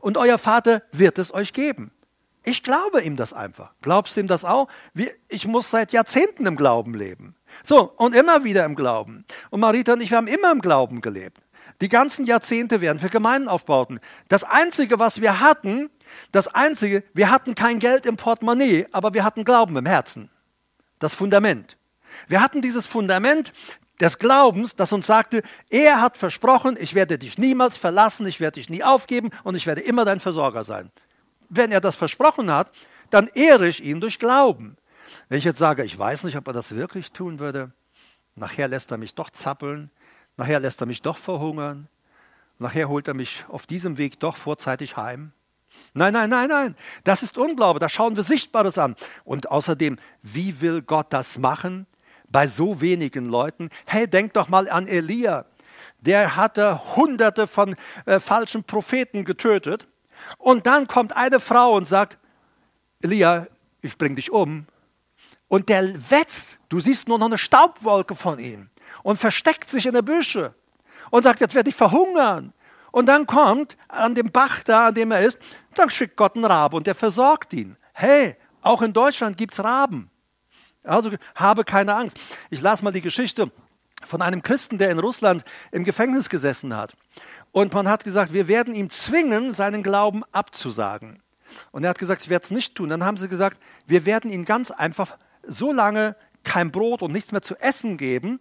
und euer Vater wird es euch geben. Ich glaube ihm das einfach. Glaubst du ihm das auch? Ich muss seit Jahrzehnten im Glauben leben. So, und immer wieder im Glauben. Und Marita und ich, haben immer im Glauben gelebt. Die ganzen Jahrzehnte werden für Gemeinden aufbauten. Das Einzige, was wir hatten, das Einzige, wir hatten kein Geld im Portemonnaie, aber wir hatten Glauben im Herzen. Das Fundament. Wir hatten dieses Fundament des Glaubens, das uns sagte, er hat versprochen, ich werde dich niemals verlassen, ich werde dich nie aufgeben und ich werde immer dein Versorger sein. Wenn er das versprochen hat, dann ehre ich ihn durch Glauben. Wenn ich jetzt sage, ich weiß nicht, ob er das wirklich tun würde, nachher lässt er mich doch zappeln, nachher lässt er mich doch verhungern, nachher holt er mich auf diesem Weg doch vorzeitig heim. Nein, nein, nein, nein, das ist Unglaube, da schauen wir Sichtbares an. Und außerdem, wie will Gott das machen bei so wenigen Leuten? Hey, denk doch mal an Elia. Der hatte hunderte von äh, falschen Propheten getötet. Und dann kommt eine Frau und sagt, Elia, ich bring dich um. Und der wetzt, du siehst nur noch eine Staubwolke von ihm und versteckt sich in der Büsche und sagt, jetzt werde ich verhungern. Und dann kommt an dem Bach da, an dem er ist, dann schickt Gott einen Rabe und der versorgt ihn. Hey, auch in Deutschland gibt es Raben. Also habe keine Angst. Ich las mal die Geschichte von einem Christen, der in Russland im Gefängnis gesessen hat. Und man hat gesagt, wir werden ihm zwingen, seinen Glauben abzusagen. Und er hat gesagt, ich werde es nicht tun. Dann haben sie gesagt, wir werden ihn ganz einfach so lange kein Brot und nichts mehr zu essen geben,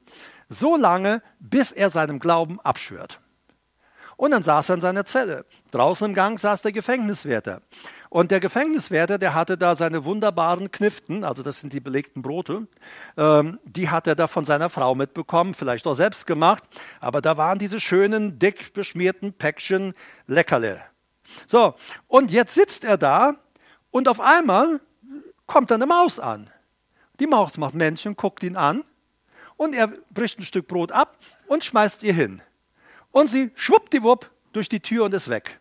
so lange, bis er seinem Glauben abschwört. Und dann saß er in seiner Zelle. Draußen im Gang saß der Gefängniswärter. Und der Gefängniswärter, der hatte da seine wunderbaren Kniften, also das sind die belegten Brote, ähm, die hat er da von seiner Frau mitbekommen, vielleicht auch selbst gemacht, aber da waren diese schönen, dick beschmierten Päckchen Leckerle. So, und jetzt sitzt er da und auf einmal kommt da eine Maus an. Die Maus macht Männchen, guckt ihn an und er bricht ein Stück Brot ab und schmeißt ihr hin. Und sie schwuppdiwupp durch die Tür und ist weg.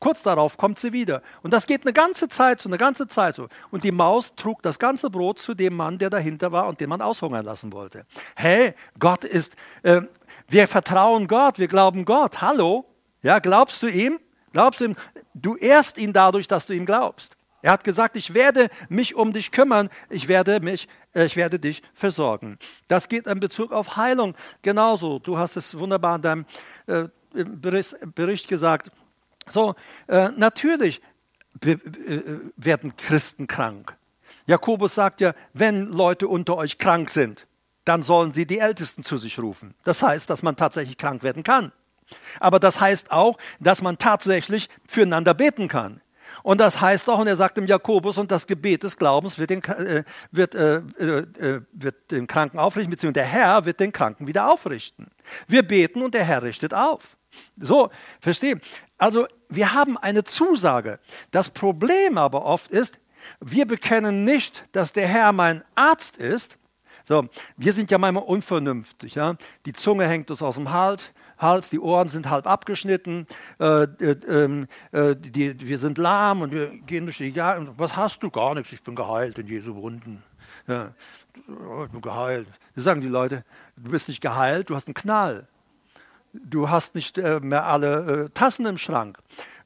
Kurz darauf kommt sie wieder. Und das geht eine ganze Zeit so, eine ganze Zeit so. Und die Maus trug das ganze Brot zu dem Mann, der dahinter war und den man aushungern lassen wollte. Hey, Gott ist, äh, wir vertrauen Gott, wir glauben Gott. Hallo? Ja, glaubst du ihm? Glaubst du ihm? Du ehrst ihn dadurch, dass du ihm glaubst. Er hat gesagt, ich werde mich um dich kümmern, ich werde, mich, äh, ich werde dich versorgen. Das geht in Bezug auf Heilung genauso. Du hast es wunderbar in deinem äh, Bericht, gesagt. So, äh, natürlich werden Christen krank. Jakobus sagt ja, wenn Leute unter euch krank sind, dann sollen sie die Ältesten zu sich rufen. Das heißt, dass man tatsächlich krank werden kann. Aber das heißt auch, dass man tatsächlich füreinander beten kann. Und das heißt auch, und er sagt im Jakobus, und das Gebet des Glaubens wird den, äh, wird, äh, äh, wird den Kranken aufrichten, beziehungsweise der Herr wird den Kranken wieder aufrichten. Wir beten und der Herr richtet auf. So, verstehe. Also wir haben eine Zusage. Das Problem aber oft ist, wir bekennen nicht, dass der Herr mein Arzt ist. So, wir sind ja manchmal unvernünftig. Ja? Die Zunge hängt uns aus dem Hals, Hals, die Ohren sind halb abgeschnitten, äh, äh, ähm, äh, die, wir sind lahm und wir gehen durch die Jahre. Was hast du? Gar nichts, ich bin geheilt in Jesu Wunden. Ja, ich bin geheilt. Das sagen die Leute, du bist nicht geheilt, du hast einen Knall. Du hast nicht äh, mehr alle äh, Tassen im Schrank.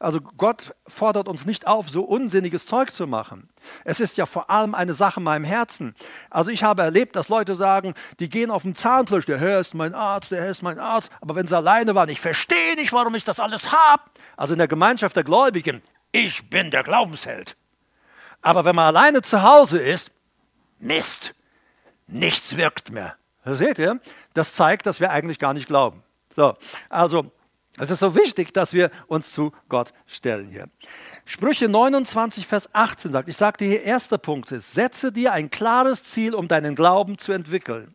Also Gott fordert uns nicht auf, so unsinniges Zeug zu machen. Es ist ja vor allem eine Sache in meinem Herzen. Also ich habe erlebt, dass Leute sagen, die gehen auf den Zahnfleisch, der Herr ist mein Arzt, der Herr ist mein Arzt. Aber wenn sie alleine waren, ich verstehe nicht, warum ich das alles habe. Also in der Gemeinschaft der Gläubigen, ich bin der Glaubensheld. Aber wenn man alleine zu Hause ist, Mist, nichts wirkt mehr. Seht ihr? Das zeigt, dass wir eigentlich gar nicht glauben. So, also es ist so wichtig, dass wir uns zu Gott stellen hier. Sprüche 29, Vers 18 sagt, ich sagte hier, erster Punkt ist, setze dir ein klares Ziel, um deinen Glauben zu entwickeln.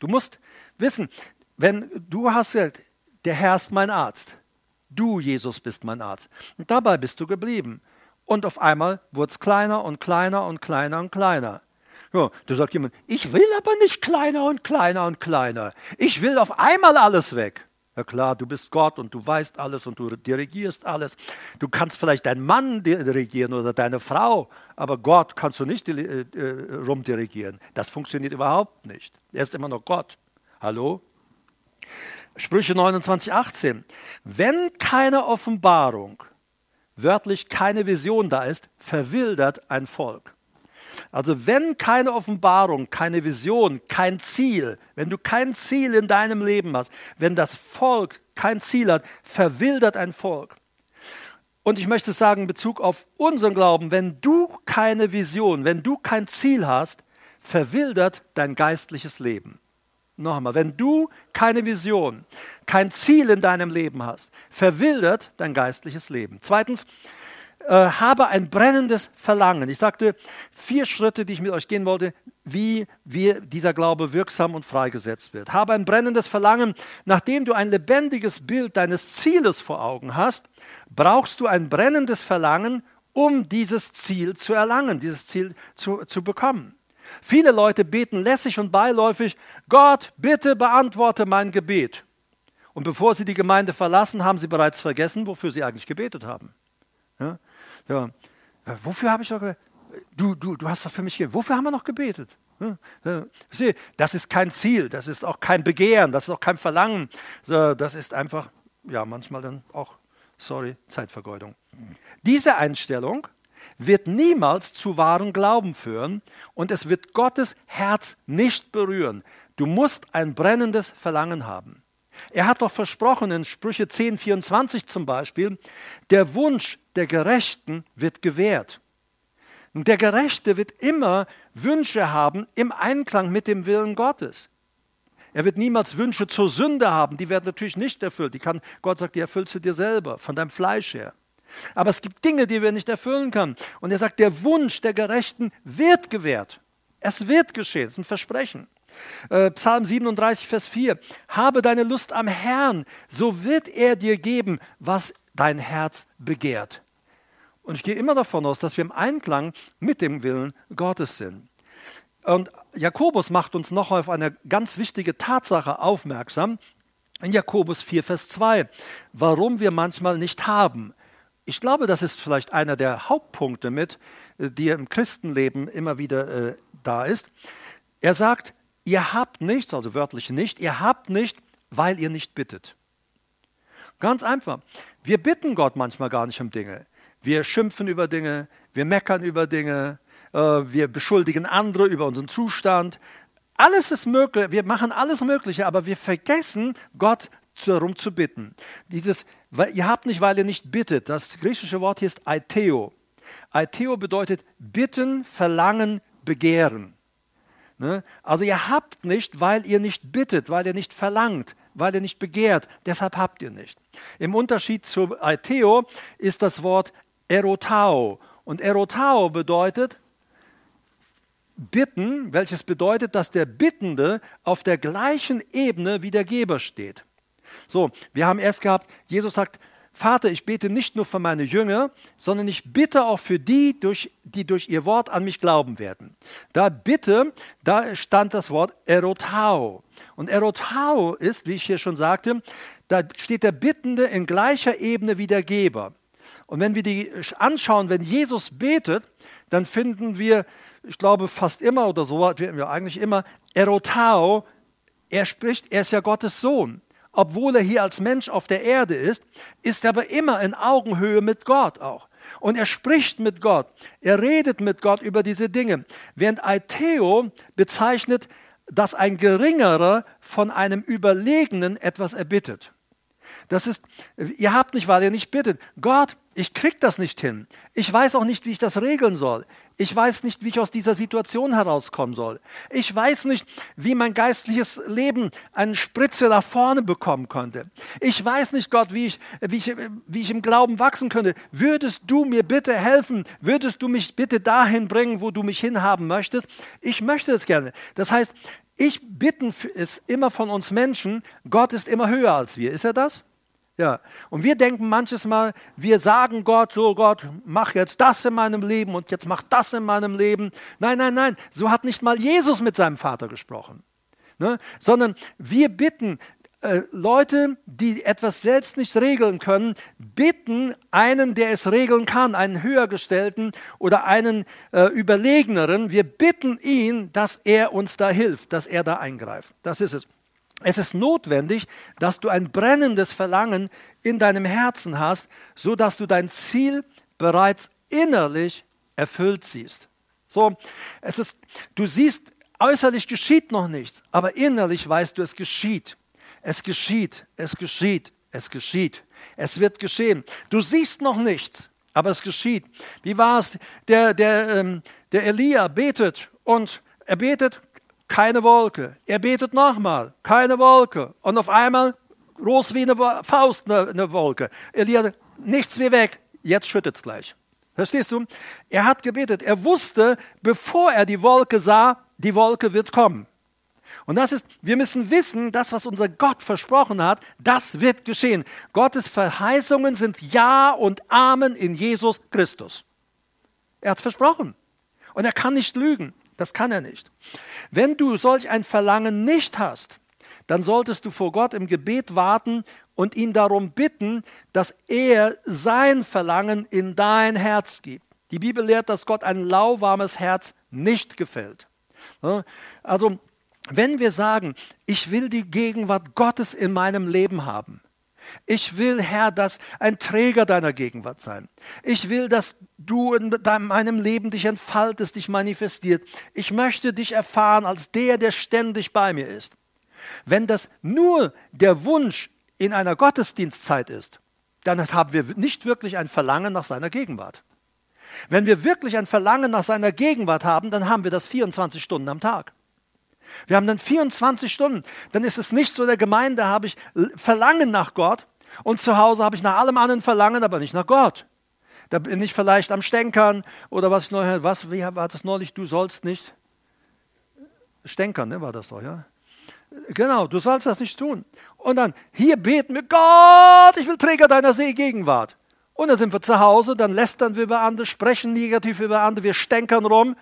Du musst wissen, wenn du hast gesagt, der Herr ist mein Arzt, du, Jesus, bist mein Arzt. Und dabei bist du geblieben. Und auf einmal wurde es kleiner und kleiner und kleiner und kleiner. Ja, da sagt jemand, ich will aber nicht kleiner und kleiner und kleiner. Ich will auf einmal alles weg. Ja klar, du bist Gott und du weißt alles und du dirigierst alles. Du kannst vielleicht deinen Mann dirigieren oder deine Frau, aber Gott kannst du nicht äh, äh, rumdirigieren. Das funktioniert überhaupt nicht. Er ist immer noch Gott. Hallo? Sprüche 29, 18. Wenn keine Offenbarung, wörtlich keine Vision da ist, verwildert ein Volk. Also wenn keine Offenbarung, keine Vision, kein Ziel, wenn du kein Ziel in deinem Leben hast, wenn das Volk kein Ziel hat, verwildert ein Volk. Und ich möchte sagen, in Bezug auf unseren Glauben, wenn du keine Vision, wenn du kein Ziel hast, verwildert dein geistliches Leben. Noch einmal, wenn du keine Vision, kein Ziel in deinem Leben hast, verwildert dein geistliches Leben. Zweitens, äh, habe ein brennendes Verlangen. Ich sagte vier Schritte, die ich mit euch gehen wollte, wie, wie dieser Glaube wirksam und freigesetzt wird. Habe ein brennendes Verlangen. Nachdem du ein lebendiges Bild deines Zieles vor Augen hast, brauchst du ein brennendes Verlangen, um dieses Ziel zu erlangen, dieses Ziel zu, zu bekommen. Viele Leute beten lässig und beiläufig, Gott, bitte beantworte mein Gebet. Und bevor sie die Gemeinde verlassen, haben sie bereits vergessen, wofür sie eigentlich gebetet haben. Ja? Ja. Wofür habe ich noch gebetet? Du, du, du hast doch für mich gebetet. Wofür haben wir noch gebetet? Ja. Das ist kein Ziel, das ist auch kein Begehren, das ist auch kein Verlangen. Das ist einfach, ja, manchmal dann auch, sorry, Zeitvergeudung. Diese Einstellung wird niemals zu wahrem Glauben führen und es wird Gottes Herz nicht berühren. Du musst ein brennendes Verlangen haben. Er hat doch versprochen in Sprüche 10, 24 zum Beispiel, der Wunsch der Gerechten wird gewährt. Und der Gerechte wird immer Wünsche haben im Einklang mit dem Willen Gottes. Er wird niemals Wünsche zur Sünde haben, die werden natürlich nicht erfüllt. Die kann, Gott sagt, die erfüllst du dir selber, von deinem Fleisch her. Aber es gibt Dinge, die wir nicht erfüllen können. Und er sagt, der Wunsch der Gerechten wird gewährt. Es wird geschehen, es ist ein Versprechen. Äh, Psalm 37, Vers 4. Habe deine Lust am Herrn, so wird er dir geben, was dein Herz begehrt. Und ich gehe immer davon aus, dass wir im Einklang mit dem Willen Gottes sind. Und Jakobus macht uns noch auf eine ganz wichtige Tatsache aufmerksam. In Jakobus 4, Vers 2. Warum wir manchmal nicht haben. ich glaube, das ist vielleicht einer der Hauptpunkte mit, äh, die im Christenleben immer wieder äh, da ist. Er sagt, ihr habt nichts, also wörtlich nicht, ihr habt nicht, weil ihr nicht bittet. Ganz einfach. Wir bitten Gott manchmal gar nicht um Dinge. Wir schimpfen über Dinge, wir meckern über Dinge, äh, wir beschuldigen andere über unseren Zustand. Alles ist möglich, wir machen alles Mögliche, aber wir vergessen, Gott darum zu bitten. Dieses, ihr habt nicht, weil ihr nicht bittet. Das griechische Wort hier ist Aiteo. Aiteo bedeutet bitten, verlangen, begehren. Ne? Also ihr habt nicht, weil ihr nicht bittet, weil ihr nicht verlangt, weil ihr nicht begehrt. Deshalb habt ihr nicht. Im Unterschied zu Aiteo ist das Wort erotao. Und erotao bedeutet bitten, welches bedeutet, dass der Bittende auf der gleichen Ebene wie der Geber steht. So, wir haben erst gehabt, Jesus sagt, Vater, ich bete nicht nur für meine Jünger, sondern ich bitte auch für die, die durch ihr Wort an mich glauben werden. Da bitte, da stand das Wort erotao. Und erotao ist, wie ich hier schon sagte, da steht der Bittende in gleicher Ebene wie der Geber. Und wenn wir die anschauen, wenn Jesus betet, dann finden wir, ich glaube fast immer oder so, wir eigentlich immer, Erotao, er spricht, er ist ja Gottes Sohn. Obwohl er hier als Mensch auf der Erde ist, ist er aber immer in Augenhöhe mit Gott auch. Und er spricht mit Gott, er redet mit Gott über diese Dinge. Während Aitheo bezeichnet, dass ein Geringerer von einem Überlegenen etwas erbittet. Das ist, ihr habt nicht, weil ihr nicht bittet. Gott, ich krieg das nicht hin. Ich weiß auch nicht, wie ich das regeln soll. Ich weiß nicht, wie ich aus dieser Situation herauskommen soll. Ich weiß nicht, wie mein geistliches Leben eine Spritze nach vorne bekommen könnte. Ich weiß nicht, Gott, wie ich, wie ich, wie ich im Glauben wachsen könnte. Würdest du mir bitte helfen? Würdest du mich bitte dahin bringen, wo du mich hinhaben möchtest? Ich möchte es gerne. Das heißt, ich bitten ist immer von uns Menschen. Gott ist immer höher als wir. Ist er das? Ja, und wir denken manches Mal, wir sagen Gott, so Gott, mach jetzt das in meinem Leben und jetzt mach das in meinem Leben. Nein, nein, nein, so hat nicht mal Jesus mit seinem Vater gesprochen. Ne? Sondern wir bitten äh, Leute, die etwas selbst nicht regeln können, bitten einen, der es regeln kann, einen höhergestellten oder einen äh, überlegeneren. Wir bitten ihn, dass er uns da hilft, dass er da eingreift. Das ist es. Es ist notwendig, dass du ein brennendes Verlangen in deinem Herzen hast, so dass du dein Ziel bereits innerlich erfüllt siehst. So, es ist, du siehst, äußerlich geschieht noch nichts, aber innerlich weißt du, es geschieht. Es geschieht, es geschieht, es geschieht. Es wird geschehen. Du siehst noch nichts, aber es geschieht. Wie war es? Der, der, ähm, der Elia betet und er betet, keine Wolke. Er betet nochmal, keine Wolke. Und auf einmal groß wie eine Faust eine, eine Wolke. Elia, nichts wie weg, jetzt schüttet es gleich. Verstehst du? Er hat gebetet. Er wusste, bevor er die Wolke sah, die Wolke wird kommen. Und das ist, wir müssen wissen, das, was unser Gott versprochen hat, das wird geschehen. Gottes Verheißungen sind Ja und Amen in Jesus Christus. Er hat versprochen. Und er kann nicht lügen. Das kann er nicht. Wenn du solch ein Verlangen nicht hast, dann solltest du vor Gott im Gebet warten und ihn darum bitten, dass er sein Verlangen in dein Herz gibt. Die Bibel lehrt, dass Gott ein lauwarmes Herz nicht gefällt. Also, wenn wir sagen, ich will die Gegenwart Gottes in meinem Leben haben, ich will, Herr, dass ein Träger deiner Gegenwart sein. Ich will, dass du in meinem Leben dich entfaltest, dich manifestiert. Ich möchte dich erfahren als der, der ständig bei mir ist. Wenn das nur der Wunsch in einer Gottesdienstzeit ist, dann haben wir nicht wirklich ein Verlangen nach seiner Gegenwart. Wenn wir wirklich ein Verlangen nach seiner Gegenwart haben, dann haben wir das 24 Stunden am Tag. Wir haben dann 24 Stunden. Dann ist es nicht so, in der Gemeinde habe ich Verlangen nach Gott und zu Hause habe ich nach allem anderen Verlangen, aber nicht nach Gott. Da bin ich vielleicht am Stänkern oder was ich noch, was, wie war das neulich, du sollst nicht stänkern, ne, war das doch, ja? Genau, du sollst das nicht tun. Und dann, hier beten wir, Gott, ich will Träger deiner Gegenwart. Und dann sind wir zu Hause, dann lästern wir über andere, sprechen negativ über andere, wir stänkern rum.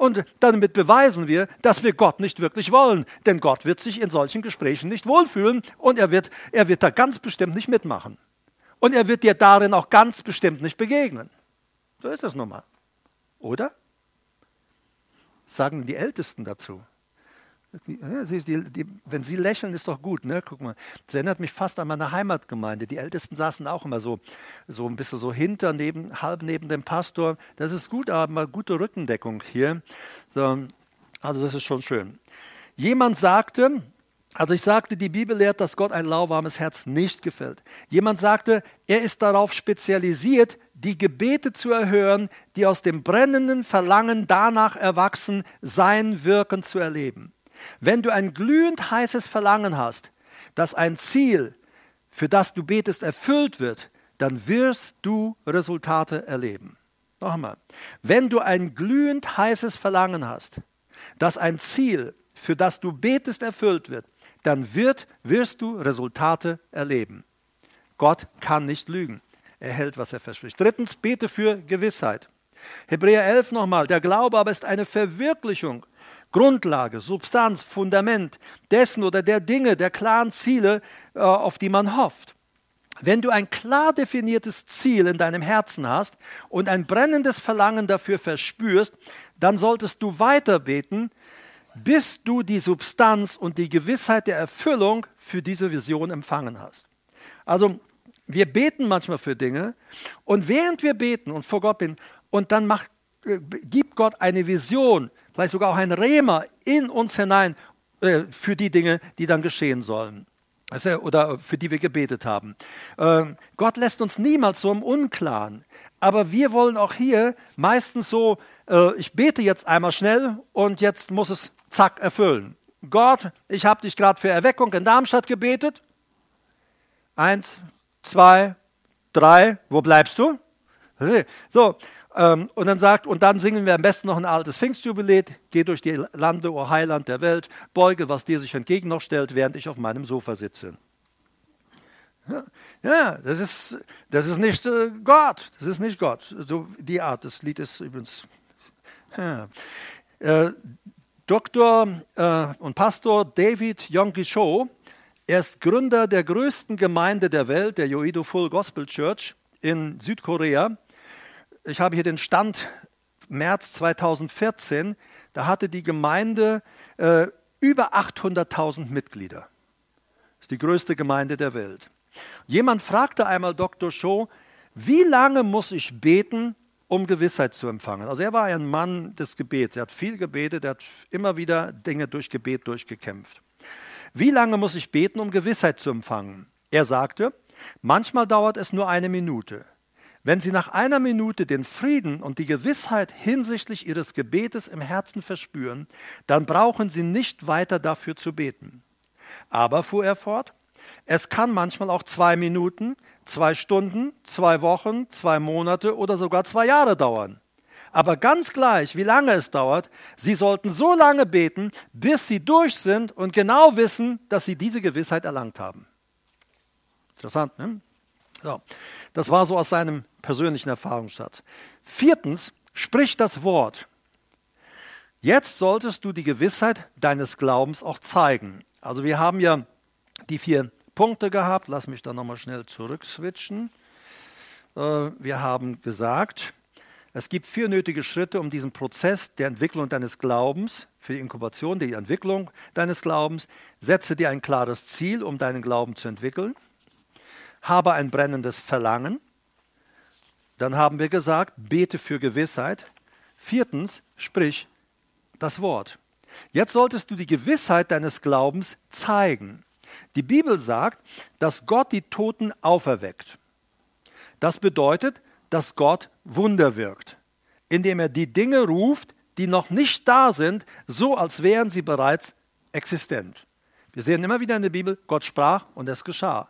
Und damit beweisen wir, dass wir Gott nicht wirklich wollen. Denn Gott wird sich in solchen Gesprächen nicht wohlfühlen und er wird, er wird da ganz bestimmt nicht mitmachen. Und er wird dir darin auch ganz bestimmt nicht begegnen. So ist das nun mal. Oder? Sagen die Ältesten dazu. Sie, die, die, wenn sie lächeln, ist doch gut. Ne? Guck mal, das erinnert mich fast an meine Heimatgemeinde. Die Ältesten saßen auch immer so, so ein bisschen so hinter, neben, halb neben dem Pastor. Das ist gut, aber gute Rückendeckung hier. So, also das ist schon schön. Jemand sagte, also ich sagte, die Bibel lehrt, dass Gott ein lauwarmes Herz nicht gefällt. Jemand sagte, er ist darauf spezialisiert, die Gebete zu erhören, die aus dem brennenden Verlangen danach erwachsen, sein Wirken zu erleben. Wenn du ein glühend heißes Verlangen hast, dass ein Ziel, für das du betest, erfüllt wird, dann wirst du Resultate erleben. Noch einmal. Wenn du ein glühend heißes Verlangen hast, dass ein Ziel, für das du betest, erfüllt wird, dann wird, wirst du Resultate erleben. Gott kann nicht lügen. Er hält, was er verspricht. Drittens, bete für Gewissheit. Hebräer 11 nochmal. Der Glaube aber ist eine Verwirklichung Grundlage, Substanz, Fundament dessen oder der Dinge, der klaren Ziele, äh, auf die man hofft. Wenn du ein klar definiertes Ziel in deinem Herzen hast und ein brennendes Verlangen dafür verspürst, dann solltest du weiter beten, bis du die Substanz und die Gewissheit der Erfüllung für diese Vision empfangen hast. Also wir beten manchmal für Dinge und während wir beten und vor Gott bin und dann macht, äh, gibt Gott eine Vision, vielleicht sogar auch ein Rema in uns hinein äh, für die Dinge, die dann geschehen sollen. Oder für die wir gebetet haben. Ähm, Gott lässt uns niemals so im Unklaren. Aber wir wollen auch hier meistens so, äh, ich bete jetzt einmal schnell und jetzt muss es zack erfüllen. Gott, ich habe dich gerade für Erweckung in Darmstadt gebetet. Eins, zwei, drei, wo bleibst du? So, ähm, und dann sagt, und dann singen wir am besten noch ein altes Pfingstjubiläet, geh durch die Lande, o Heiland der Welt, beuge, was dir sich entgegen noch stellt, während ich auf meinem Sofa sitze. Ja, ja das, ist, das ist nicht äh, Gott, das ist nicht Gott. So, die Art des Liedes übrigens. Ja. Äh, Dr. Äh, und Pastor David Yonggi Cho, er ist Gründer der größten Gemeinde der Welt, der Yoido Full Gospel Church in Südkorea ich habe hier den Stand März 2014, da hatte die Gemeinde äh, über 800.000 Mitglieder. Das ist die größte Gemeinde der Welt. Jemand fragte einmal Dr. Shaw, wie lange muss ich beten, um Gewissheit zu empfangen? Also er war ein Mann des Gebets. Er hat viel gebetet, er hat immer wieder Dinge durch Gebet durchgekämpft. Wie lange muss ich beten, um Gewissheit zu empfangen? Er sagte, manchmal dauert es nur eine Minute. Wenn Sie nach einer Minute den Frieden und die Gewissheit hinsichtlich Ihres Gebetes im Herzen verspüren, dann brauchen Sie nicht weiter dafür zu beten. Aber, fuhr er fort, es kann manchmal auch zwei Minuten, zwei Stunden, zwei Wochen, zwei Monate oder sogar zwei Jahre dauern. Aber ganz gleich, wie lange es dauert, Sie sollten so lange beten, bis Sie durch sind und genau wissen, dass Sie diese Gewissheit erlangt haben. Interessant, ne? So. Das war so aus seinem persönlichen Erfahrungsschatz. Viertens, sprich das Wort. Jetzt solltest du die Gewissheit deines Glaubens auch zeigen. Also wir haben ja die vier Punkte gehabt. Lass mich da nochmal schnell zurückswitchen. Äh, wir haben gesagt, es gibt vier nötige Schritte, um diesen Prozess der Entwicklung deines Glaubens, für die Inkubation, die Entwicklung deines Glaubens, setze dir ein klares Ziel, um deinen Glauben zu entwickeln habe ein brennendes Verlangen. Dann haben wir gesagt, bete für Gewissheit. Viertens, sprich das Wort. Jetzt solltest du die Gewissheit deines Glaubens zeigen. Die Bibel sagt, dass Gott die Toten auferweckt. Das bedeutet, dass Gott Wunder wirkt, indem er die Dinge ruft, die noch nicht da sind, so als wären sie bereits existent. Wir sehen immer wieder in der Bibel, Gott sprach und es geschah.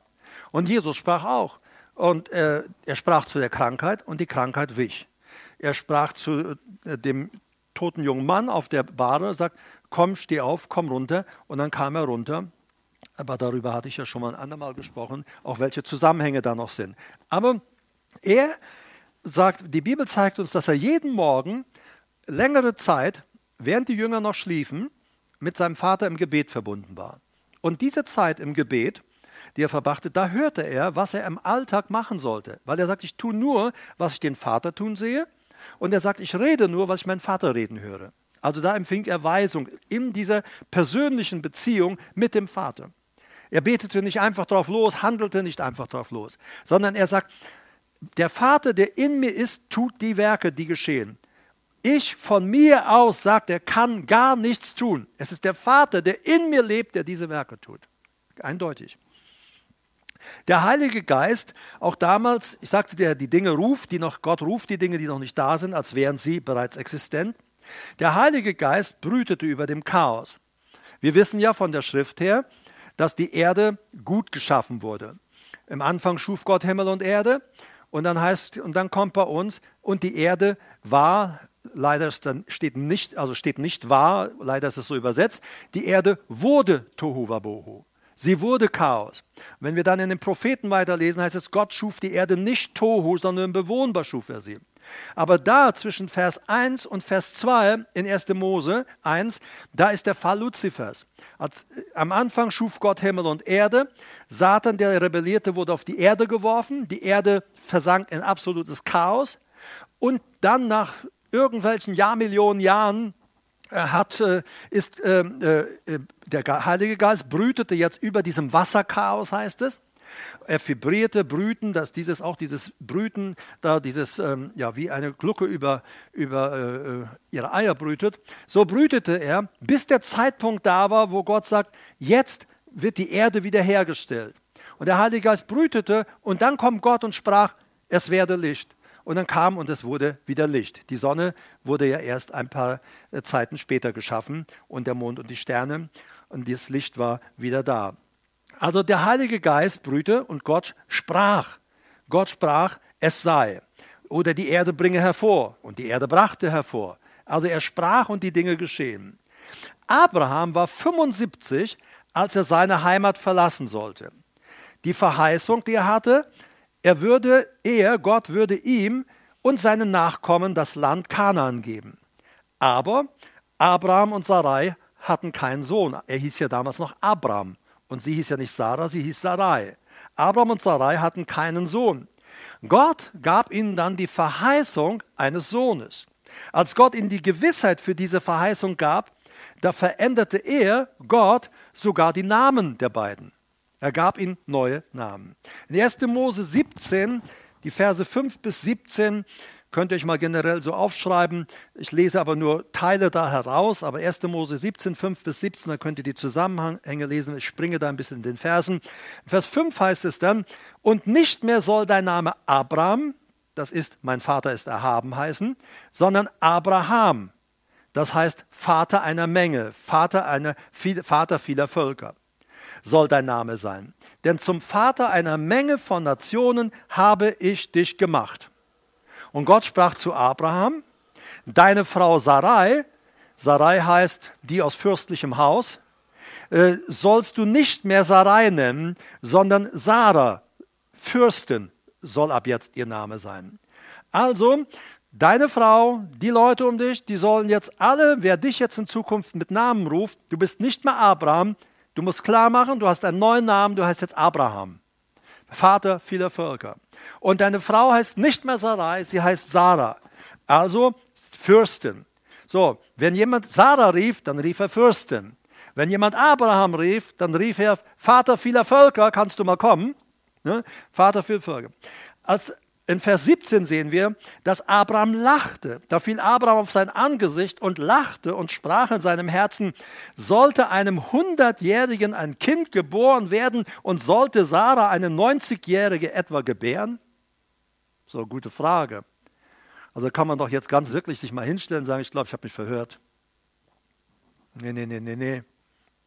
Und Jesus sprach auch. Und äh, er sprach zu der Krankheit und die Krankheit wich. Er sprach zu äh, dem toten jungen Mann auf der Bahre, sagt, komm, steh auf, komm runter. Und dann kam er runter. Aber darüber hatte ich ja schon mal ein andermal gesprochen, auch welche Zusammenhänge da noch sind. Aber er sagt, die Bibel zeigt uns, dass er jeden Morgen längere Zeit, während die Jünger noch schliefen, mit seinem Vater im Gebet verbunden war. Und diese Zeit im Gebet die er verbrachte, da hörte er, was er im Alltag machen sollte. Weil er sagt, ich tue nur, was ich den Vater tun sehe. Und er sagt, ich rede nur, was ich meinen Vater reden höre. Also da empfing er Weisung in dieser persönlichen Beziehung mit dem Vater. Er betete nicht einfach drauf los, handelte nicht einfach drauf los, sondern er sagt, der Vater, der in mir ist, tut die Werke, die geschehen. Ich von mir aus, sagt er, kann gar nichts tun. Es ist der Vater, der in mir lebt, der diese Werke tut. Eindeutig. Der Heilige Geist, auch damals, ich sagte dir, die Dinge ruft, die noch, Gott ruft die Dinge, die noch nicht da sind, als wären sie bereits existent. Der Heilige Geist brütete über dem Chaos. Wir wissen ja von der Schrift her, dass die Erde gut geschaffen wurde. Im Anfang schuf Gott Himmel und Erde und dann heißt und dann kommt bei uns und die Erde war leider steht nicht also steht nicht war, leider ist es so übersetzt, die Erde wurde Tohu Wabohu. Sie wurde Chaos. Wenn wir dann in den Propheten weiterlesen, heißt es, Gott schuf die Erde nicht Tohu, sondern bewohnbar schuf er sie. Aber da zwischen Vers 1 und Vers 2 in 1. Mose 1, da ist der Fall Luzifers. Als, am Anfang schuf Gott Himmel und Erde. Satan, der rebellierte, wurde auf die Erde geworfen. Die Erde versank in absolutes Chaos. Und dann nach irgendwelchen Jahrmillionen Jahren hat, äh, ist, äh, äh, der Heilige Geist brütete jetzt über diesem Wasserchaos, heißt es. Er vibrierte, brüten, dass dieses auch dieses Brüten, da dieses, ähm, ja, wie eine Glucke über, über äh, ihre Eier brütet. So brütete er, bis der Zeitpunkt da war, wo Gott sagt, jetzt wird die Erde wiederhergestellt. Und der Heilige Geist brütete und dann kommt Gott und sprach, es werde Licht. Und dann kam und es wurde wieder Licht. Die Sonne wurde ja erst ein paar äh, Zeiten später geschaffen und der Mond und die Sterne und das Licht war wieder da. Also der Heilige Geist brühte und Gott sprach. Gott sprach, es sei. Oder die Erde bringe hervor. Und die Erde brachte hervor. Also er sprach und die Dinge geschehen. Abraham war 75, als er seine Heimat verlassen sollte. Die Verheißung, die er hatte, er würde, er, Gott würde ihm und seinen Nachkommen das Land Kanaan geben. Aber Abraham und Sarai hatten keinen Sohn. Er hieß ja damals noch Abraham. Und sie hieß ja nicht Sarah, sie hieß Sarai. Abraham und Sarai hatten keinen Sohn. Gott gab ihnen dann die Verheißung eines Sohnes. Als Gott ihnen die Gewissheit für diese Verheißung gab, da veränderte er, Gott, sogar die Namen der beiden. Er gab ihnen neue Namen. In 1. Mose 17, die Verse 5 bis 17, könnt ihr euch mal generell so aufschreiben. Ich lese aber nur Teile da heraus, aber 1. Mose 17, 5 bis 17, da könnt ihr die Zusammenhänge lesen. Ich springe da ein bisschen in den Versen. Vers 5 heißt es dann, und nicht mehr soll dein Name Abraham, das ist, mein Vater ist erhaben heißen, sondern Abraham. Das heißt Vater einer Menge, Vater, einer, Vater vieler Völker soll dein Name sein. Denn zum Vater einer Menge von Nationen habe ich dich gemacht. Und Gott sprach zu Abraham, deine Frau Sarai, Sarai heißt die aus fürstlichem Haus, äh, sollst du nicht mehr Sarai nennen, sondern Sarah, Fürstin, soll ab jetzt ihr Name sein. Also, deine Frau, die Leute um dich, die sollen jetzt alle, wer dich jetzt in Zukunft mit Namen ruft, du bist nicht mehr Abraham, Du musst klar machen, du hast einen neuen Namen, du heißt jetzt Abraham, Vater vieler Völker. Und deine Frau heißt nicht mehr Sarai, sie heißt Sarah, also Fürstin. So, wenn jemand Sarah rief, dann rief er Fürstin. Wenn jemand Abraham rief, dann rief er Vater vieler Völker, kannst du mal kommen? Ne? Vater vieler Völker. Als in Vers 17 sehen wir, dass Abraham lachte. Da fiel Abraham auf sein Angesicht und lachte und sprach in seinem Herzen, sollte einem Hundertjährigen ein Kind geboren werden und sollte Sarah eine 90-Jährige etwa gebären? So, gute Frage. Also kann man doch jetzt ganz wirklich sich mal hinstellen und sagen, ich glaube, ich habe mich verhört. Nee, nee, nee, nee, nee.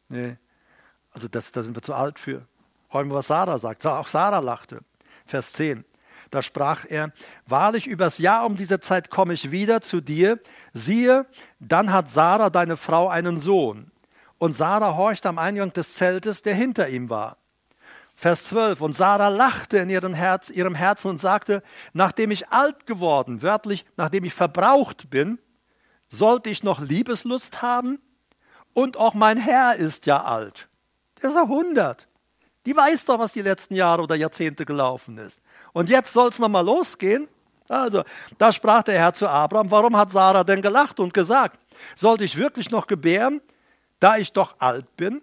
nee. Also das, da sind wir zu alt für. Hören wir, was Sarah sagt. Auch Sarah lachte. Vers 10. Da sprach er, wahrlich übers Jahr um diese Zeit komme ich wieder zu dir. Siehe, dann hat Sarah, deine Frau, einen Sohn. Und Sarah horchte am Eingang des Zeltes, der hinter ihm war. Vers 12. Und Sarah lachte in ihrem, Herz, ihrem Herzen und sagte, nachdem ich alt geworden, wörtlich, nachdem ich verbraucht bin, sollte ich noch Liebeslust haben? Und auch mein Herr ist ja alt. Der ist ja 100. Die weiß doch, was die letzten Jahre oder Jahrzehnte gelaufen ist. Und jetzt soll es nochmal losgehen. Also, da sprach der Herr zu Abraham, warum hat Sarah denn gelacht und gesagt, sollte ich wirklich noch gebären, da ich doch alt bin?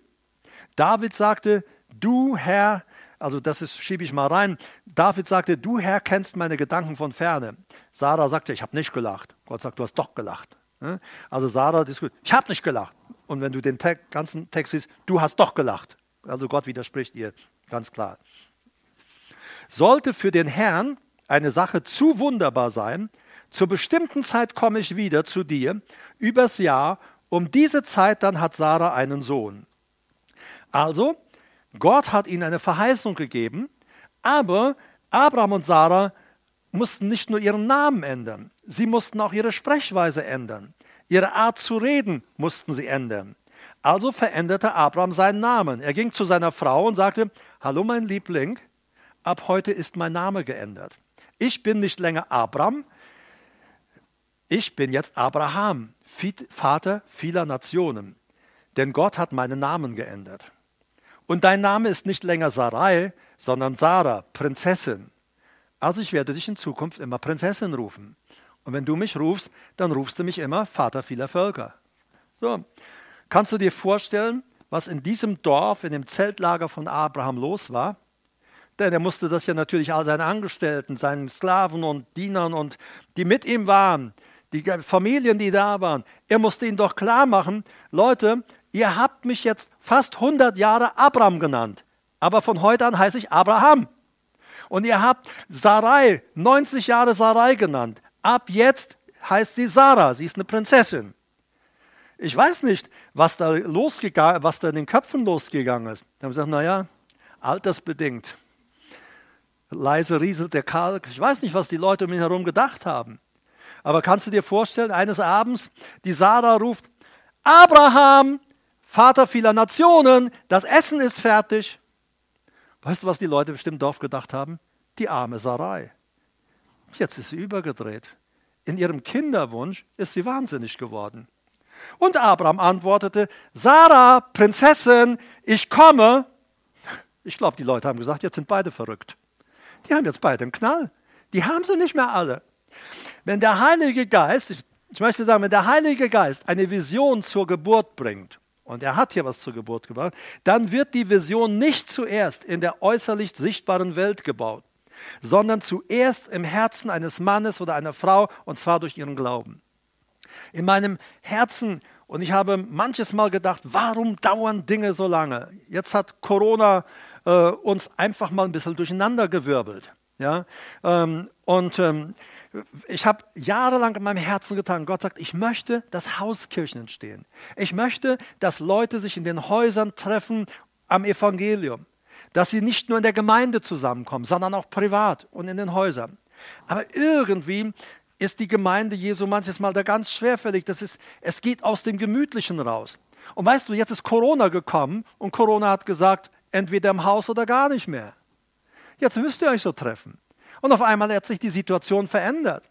David sagte, du Herr, also das schiebe ich mal rein, David sagte, du Herr kennst meine Gedanken von ferne. Sarah sagte, ich habe nicht gelacht. Gott sagt, du hast doch gelacht. Also Sarah diskutiert, ich habe nicht gelacht. Und wenn du den ganzen Text siehst, du hast doch gelacht. Also Gott widerspricht ihr, ganz klar. Sollte für den Herrn eine Sache zu wunderbar sein, zur bestimmten Zeit komme ich wieder zu dir, übers Jahr, um diese Zeit dann hat Sarah einen Sohn. Also, Gott hat ihnen eine Verheißung gegeben, aber Abraham und Sarah mussten nicht nur ihren Namen ändern, sie mussten auch ihre Sprechweise ändern. Ihre Art zu reden mussten sie ändern. Also veränderte Abraham seinen Namen. Er ging zu seiner Frau und sagte, Hallo mein Liebling, ab heute ist mein Name geändert. Ich bin nicht länger Abraham, ich bin jetzt Abraham, Vater vieler Nationen. Denn Gott hat meinen Namen geändert. Und dein Name ist nicht länger Sarai, sondern Sarah, Prinzessin. Also ich werde dich in Zukunft immer Prinzessin rufen. Und wenn du mich rufst, dann rufst du mich immer Vater vieler Völker. So, kannst du dir vorstellen, was in diesem Dorf, in dem Zeltlager von Abraham los war? Denn er musste das ja natürlich all seinen Angestellten, seinen Sklaven und Dienern und die mit ihm waren, die Familien, die da waren, er musste ihnen doch klar machen, Leute, ihr habt mich jetzt fast 100 Jahre Abraham genannt, aber von heute an heiße ich Abraham. Und ihr habt Sarai, 90 Jahre Sarai genannt. Ab jetzt heißt sie Sarah, sie ist eine Prinzessin. Ich weiß nicht, was da losgegangen, was da in den Köpfen losgegangen ist. Da haben sie gesagt, naja, altersbedingt. Leise rieselt der Kalk. Ich weiß nicht, was die Leute um ihn herum gedacht haben. Aber kannst du dir vorstellen, eines Abends, die Sarah ruft, Abraham, Vater vieler Nationen, das Essen ist fertig. Weißt du, was die Leute bestimmt im Dorf gedacht haben? Die arme Sarai. Jetzt ist sie übergedreht. In ihrem Kinderwunsch ist sie wahnsinnig geworden. Und Abraham antwortete, Sarah, Prinzessin, ich komme. Ich glaube, die Leute haben gesagt, jetzt sind beide verrückt. Die haben jetzt beide einen Knall. Die haben sie nicht mehr alle. Wenn der Heilige Geist, ich möchte sagen, wenn der Heilige Geist eine Vision zur Geburt bringt, und er hat hier was zur Geburt gebracht, dann wird die Vision nicht zuerst in der äußerlich sichtbaren Welt gebaut, sondern zuerst im Herzen eines Mannes oder einer Frau, und zwar durch ihren Glauben. In meinem Herzen, und ich habe manches Mal gedacht, warum dauern Dinge so lange? Jetzt hat Corona äh, uns einfach mal ein bisschen durcheinandergewirbelt. Ja? Ähm, und ähm, ich habe jahrelang in meinem Herzen getan. Gott sagt, ich möchte, dass Hauskirchen entstehen. Ich möchte, dass Leute sich in den Häusern treffen am Evangelium. Dass sie nicht nur in der Gemeinde zusammenkommen, sondern auch privat und in den Häusern. Aber irgendwie ist die Gemeinde Jesu manches Mal da ganz schwerfällig. Das ist, es geht aus dem Gemütlichen raus. Und weißt du, jetzt ist Corona gekommen und Corona hat gesagt, entweder im Haus oder gar nicht mehr. Jetzt müsst ihr euch so treffen. Und auf einmal hat sich die Situation verändert.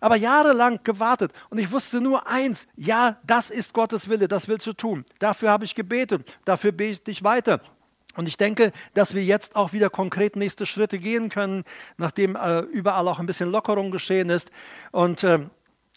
Aber jahrelang gewartet und ich wusste nur eins, ja, das ist Gottes Wille, das willst du tun. Dafür habe ich gebetet, dafür bete ich weiter. Und ich denke, dass wir jetzt auch wieder konkret nächste Schritte gehen können, nachdem äh, überall auch ein bisschen Lockerung geschehen ist. Und äh,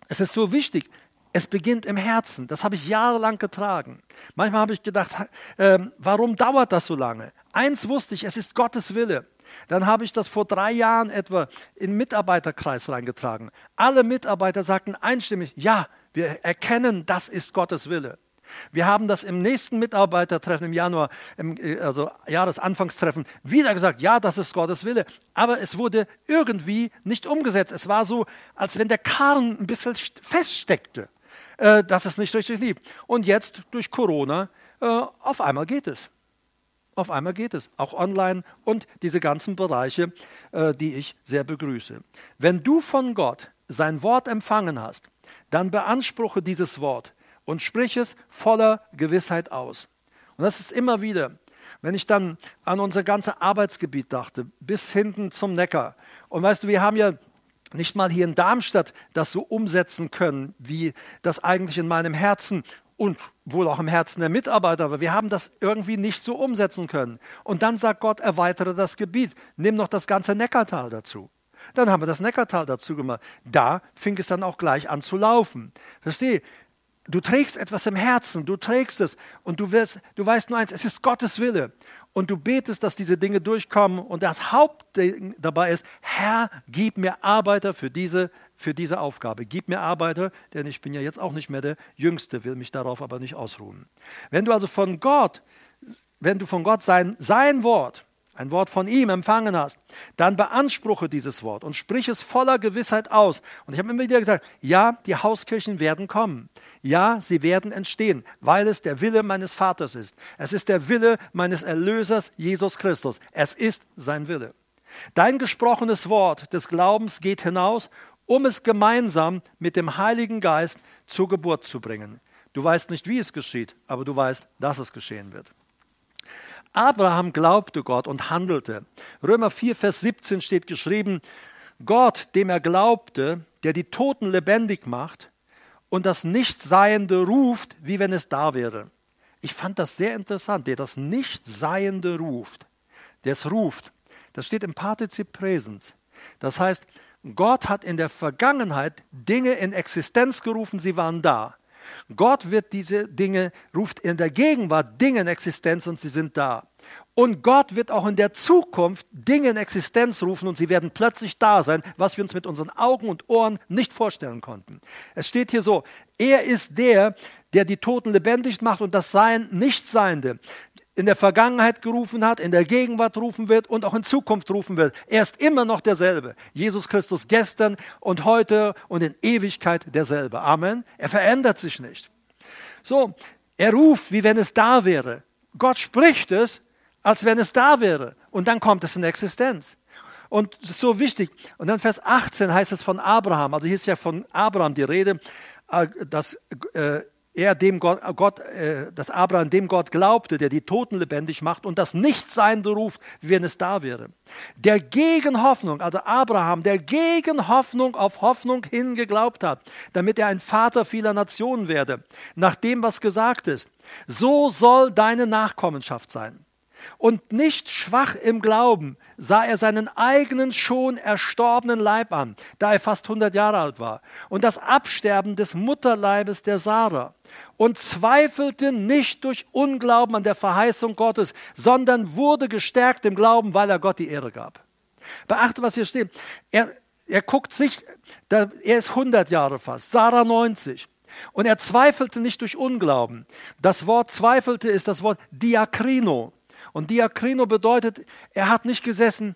es ist so wichtig, es beginnt im Herzen. Das habe ich jahrelang getragen. Manchmal habe ich gedacht, äh, warum dauert das so lange? Eins wusste ich, es ist Gottes Wille. Dann habe ich das vor drei Jahren etwa in den Mitarbeiterkreis reingetragen. Alle Mitarbeiter sagten einstimmig, ja, wir erkennen, das ist Gottes Wille. Wir haben das im nächsten Mitarbeitertreffen im Januar, äh, also Jahresanfangstreffen, wieder gesagt, ja, das ist Gottes Wille. Aber es wurde irgendwie nicht umgesetzt. Es war so, als wenn der Karren ein bisschen feststeckte, äh, dass es nicht richtig lief. Und jetzt durch Corona, äh, auf einmal geht es. Auf einmal geht es, auch online und diese ganzen Bereiche, äh, die ich sehr begrüße. Wenn du von Gott sein Wort empfangen hast, dann beanspruche dieses Wort und sprich es voller Gewissheit aus. Und das ist immer wieder, wenn ich dann an unser ganzes Arbeitsgebiet dachte, bis hinten zum Neckar. Und weißt du, wir haben ja nicht mal hier in Darmstadt das so umsetzen können, wie das eigentlich in meinem Herzen und wohl auch im Herzen der Mitarbeiter, aber wir haben das irgendwie nicht so umsetzen können. Und dann sagt Gott, erweitere das Gebiet, nimm noch das ganze Neckartal dazu. Dann haben wir das Neckartal dazu gemacht. Da fing es dann auch gleich an zu laufen. Verstehe? Du trägst etwas im Herzen, du trägst es und du, wirst, du weißt nur eins, es ist Gottes Wille. Und du betest, dass diese Dinge durchkommen. Und das Hauptding dabei ist, Herr, gib mir Arbeiter für diese, für diese Aufgabe. Gib mir Arbeiter, denn ich bin ja jetzt auch nicht mehr der Jüngste, will mich darauf aber nicht ausruhen. Wenn du also von Gott, wenn du von Gott sein, sein Wort, ein Wort von ihm empfangen hast, dann beanspruche dieses Wort und sprich es voller Gewissheit aus. Und ich habe immer wieder gesagt, ja, die Hauskirchen werden kommen. Ja, sie werden entstehen, weil es der Wille meines Vaters ist. Es ist der Wille meines Erlösers Jesus Christus. Es ist sein Wille. Dein gesprochenes Wort des Glaubens geht hinaus, um es gemeinsam mit dem Heiligen Geist zur Geburt zu bringen. Du weißt nicht, wie es geschieht, aber du weißt, dass es geschehen wird. Abraham glaubte Gott und handelte. Römer 4, Vers 17 steht geschrieben, Gott, dem er glaubte, der die Toten lebendig macht und das Nichtseiende ruft, wie wenn es da wäre. Ich fand das sehr interessant, der das Nichtseiende ruft, der es ruft. Das steht im Partizip Präsens. Das heißt, Gott hat in der Vergangenheit Dinge in Existenz gerufen, sie waren da. Gott wird diese Dinge, ruft in der Gegenwart Dinge in Existenz und sie sind da. Und Gott wird auch in der Zukunft Dinge in Existenz rufen und sie werden plötzlich da sein, was wir uns mit unseren Augen und Ohren nicht vorstellen konnten. Es steht hier so, er ist der, der die Toten lebendig macht und das Sein Nichtseiende in der Vergangenheit gerufen hat, in der Gegenwart rufen wird und auch in Zukunft rufen wird. Er ist immer noch derselbe. Jesus Christus gestern und heute und in Ewigkeit derselbe. Amen. Er verändert sich nicht. So, er ruft, wie wenn es da wäre. Gott spricht es, als wenn es da wäre. Und dann kommt es in Existenz. Und das ist so wichtig. Und dann Vers 18 heißt es von Abraham. Also hier ist ja von Abraham die Rede, äh, dass äh, er dem Gott, Gott äh, dass Abraham dem Gott glaubte, der die Toten lebendig macht und das Nichtsein beruft, wie wenn es da wäre. Der gegen Hoffnung, also Abraham, der gegen Hoffnung auf Hoffnung hin geglaubt hat, damit er ein Vater vieler Nationen werde, nach dem, was gesagt ist. So soll deine Nachkommenschaft sein. Und nicht schwach im Glauben sah er seinen eigenen schon erstorbenen Leib an, da er fast 100 Jahre alt war, und das Absterben des Mutterleibes der Sarah und zweifelte nicht durch Unglauben an der Verheißung Gottes, sondern wurde gestärkt im Glauben, weil er Gott die Ehre gab. Beachte, was hier steht. Er, er guckt sich, er ist 100 Jahre fast, Sarah 90. Und er zweifelte nicht durch Unglauben. Das Wort zweifelte ist das Wort Diakrino. Und Diakrino bedeutet, er hat nicht gesessen,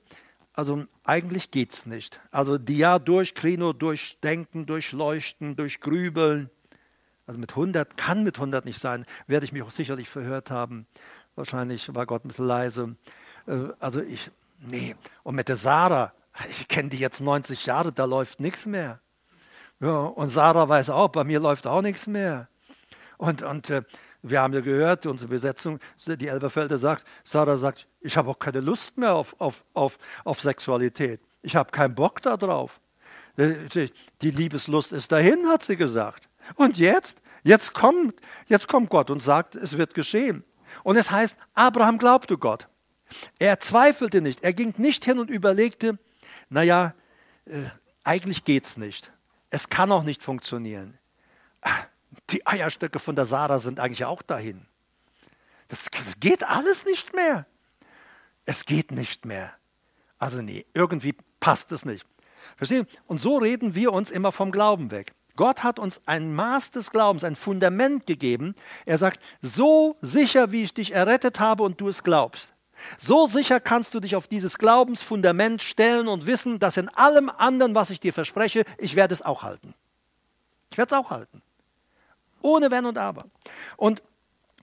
also eigentlich geht es nicht. Also Dia durch, Krino durch Denken, durch Leuchten, durch Grübeln. Also mit 100 kann mit 100 nicht sein, werde ich mich auch sicherlich verhört haben. Wahrscheinlich war Gott ein bisschen leise. Äh, also ich, nee. Und mit der Sarah, ich kenne die jetzt 90 Jahre, da läuft nichts mehr. Ja, und Sarah weiß auch, bei mir läuft auch nichts mehr. Und, und äh, wir haben ja gehört, unsere Besetzung, die Elberfelder sagt, Sarah sagt, ich habe auch keine Lust mehr auf, auf, auf, auf Sexualität. Ich habe keinen Bock darauf. Äh, die Liebeslust ist dahin, hat sie gesagt. Und jetzt? Jetzt kommt, jetzt kommt Gott und sagt, es wird geschehen. Und es heißt, Abraham glaubte Gott. Er zweifelte nicht. Er ging nicht hin und überlegte, naja, äh, eigentlich geht es nicht. Es kann auch nicht funktionieren. Die Eierstöcke von der Sarah sind eigentlich auch dahin. Das, das geht alles nicht mehr. Es geht nicht mehr. Also nee, irgendwie passt es nicht. Verstehen? Und so reden wir uns immer vom Glauben weg. Gott hat uns ein Maß des Glaubens, ein Fundament gegeben. Er sagt, so sicher, wie ich dich errettet habe und du es glaubst, so sicher kannst du dich auf dieses Glaubensfundament stellen und wissen, dass in allem anderen, was ich dir verspreche, ich werde es auch halten. Ich werde es auch halten. Ohne Wenn und Aber. Und,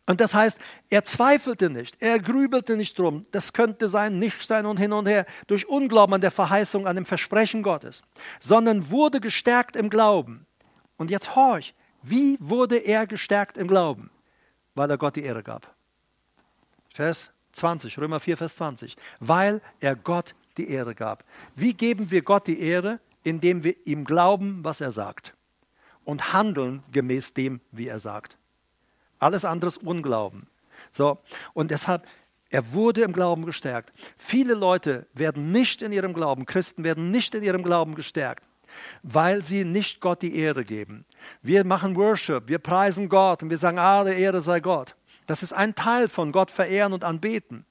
und das heißt, er zweifelte nicht, er grübelte nicht drum, das könnte sein, nicht sein und hin und her, durch Unglauben an der Verheißung, an dem Versprechen Gottes, sondern wurde gestärkt im Glauben und jetzt horch, wie wurde er gestärkt im Glauben? Weil er Gott die Ehre gab. Vers 20, Römer 4, Vers 20. Weil er Gott die Ehre gab. Wie geben wir Gott die Ehre? Indem wir ihm glauben, was er sagt und handeln gemäß dem, wie er sagt. Alles andere ist Unglauben. So, und deshalb, er wurde im Glauben gestärkt. Viele Leute werden nicht in ihrem Glauben, Christen werden nicht in ihrem Glauben gestärkt, weil sie nicht Gott die Ehre geben. Wir machen Worship, wir preisen Gott und wir sagen, alle Ehre sei Gott. Das ist ein Teil von Gott verehren und anbeten.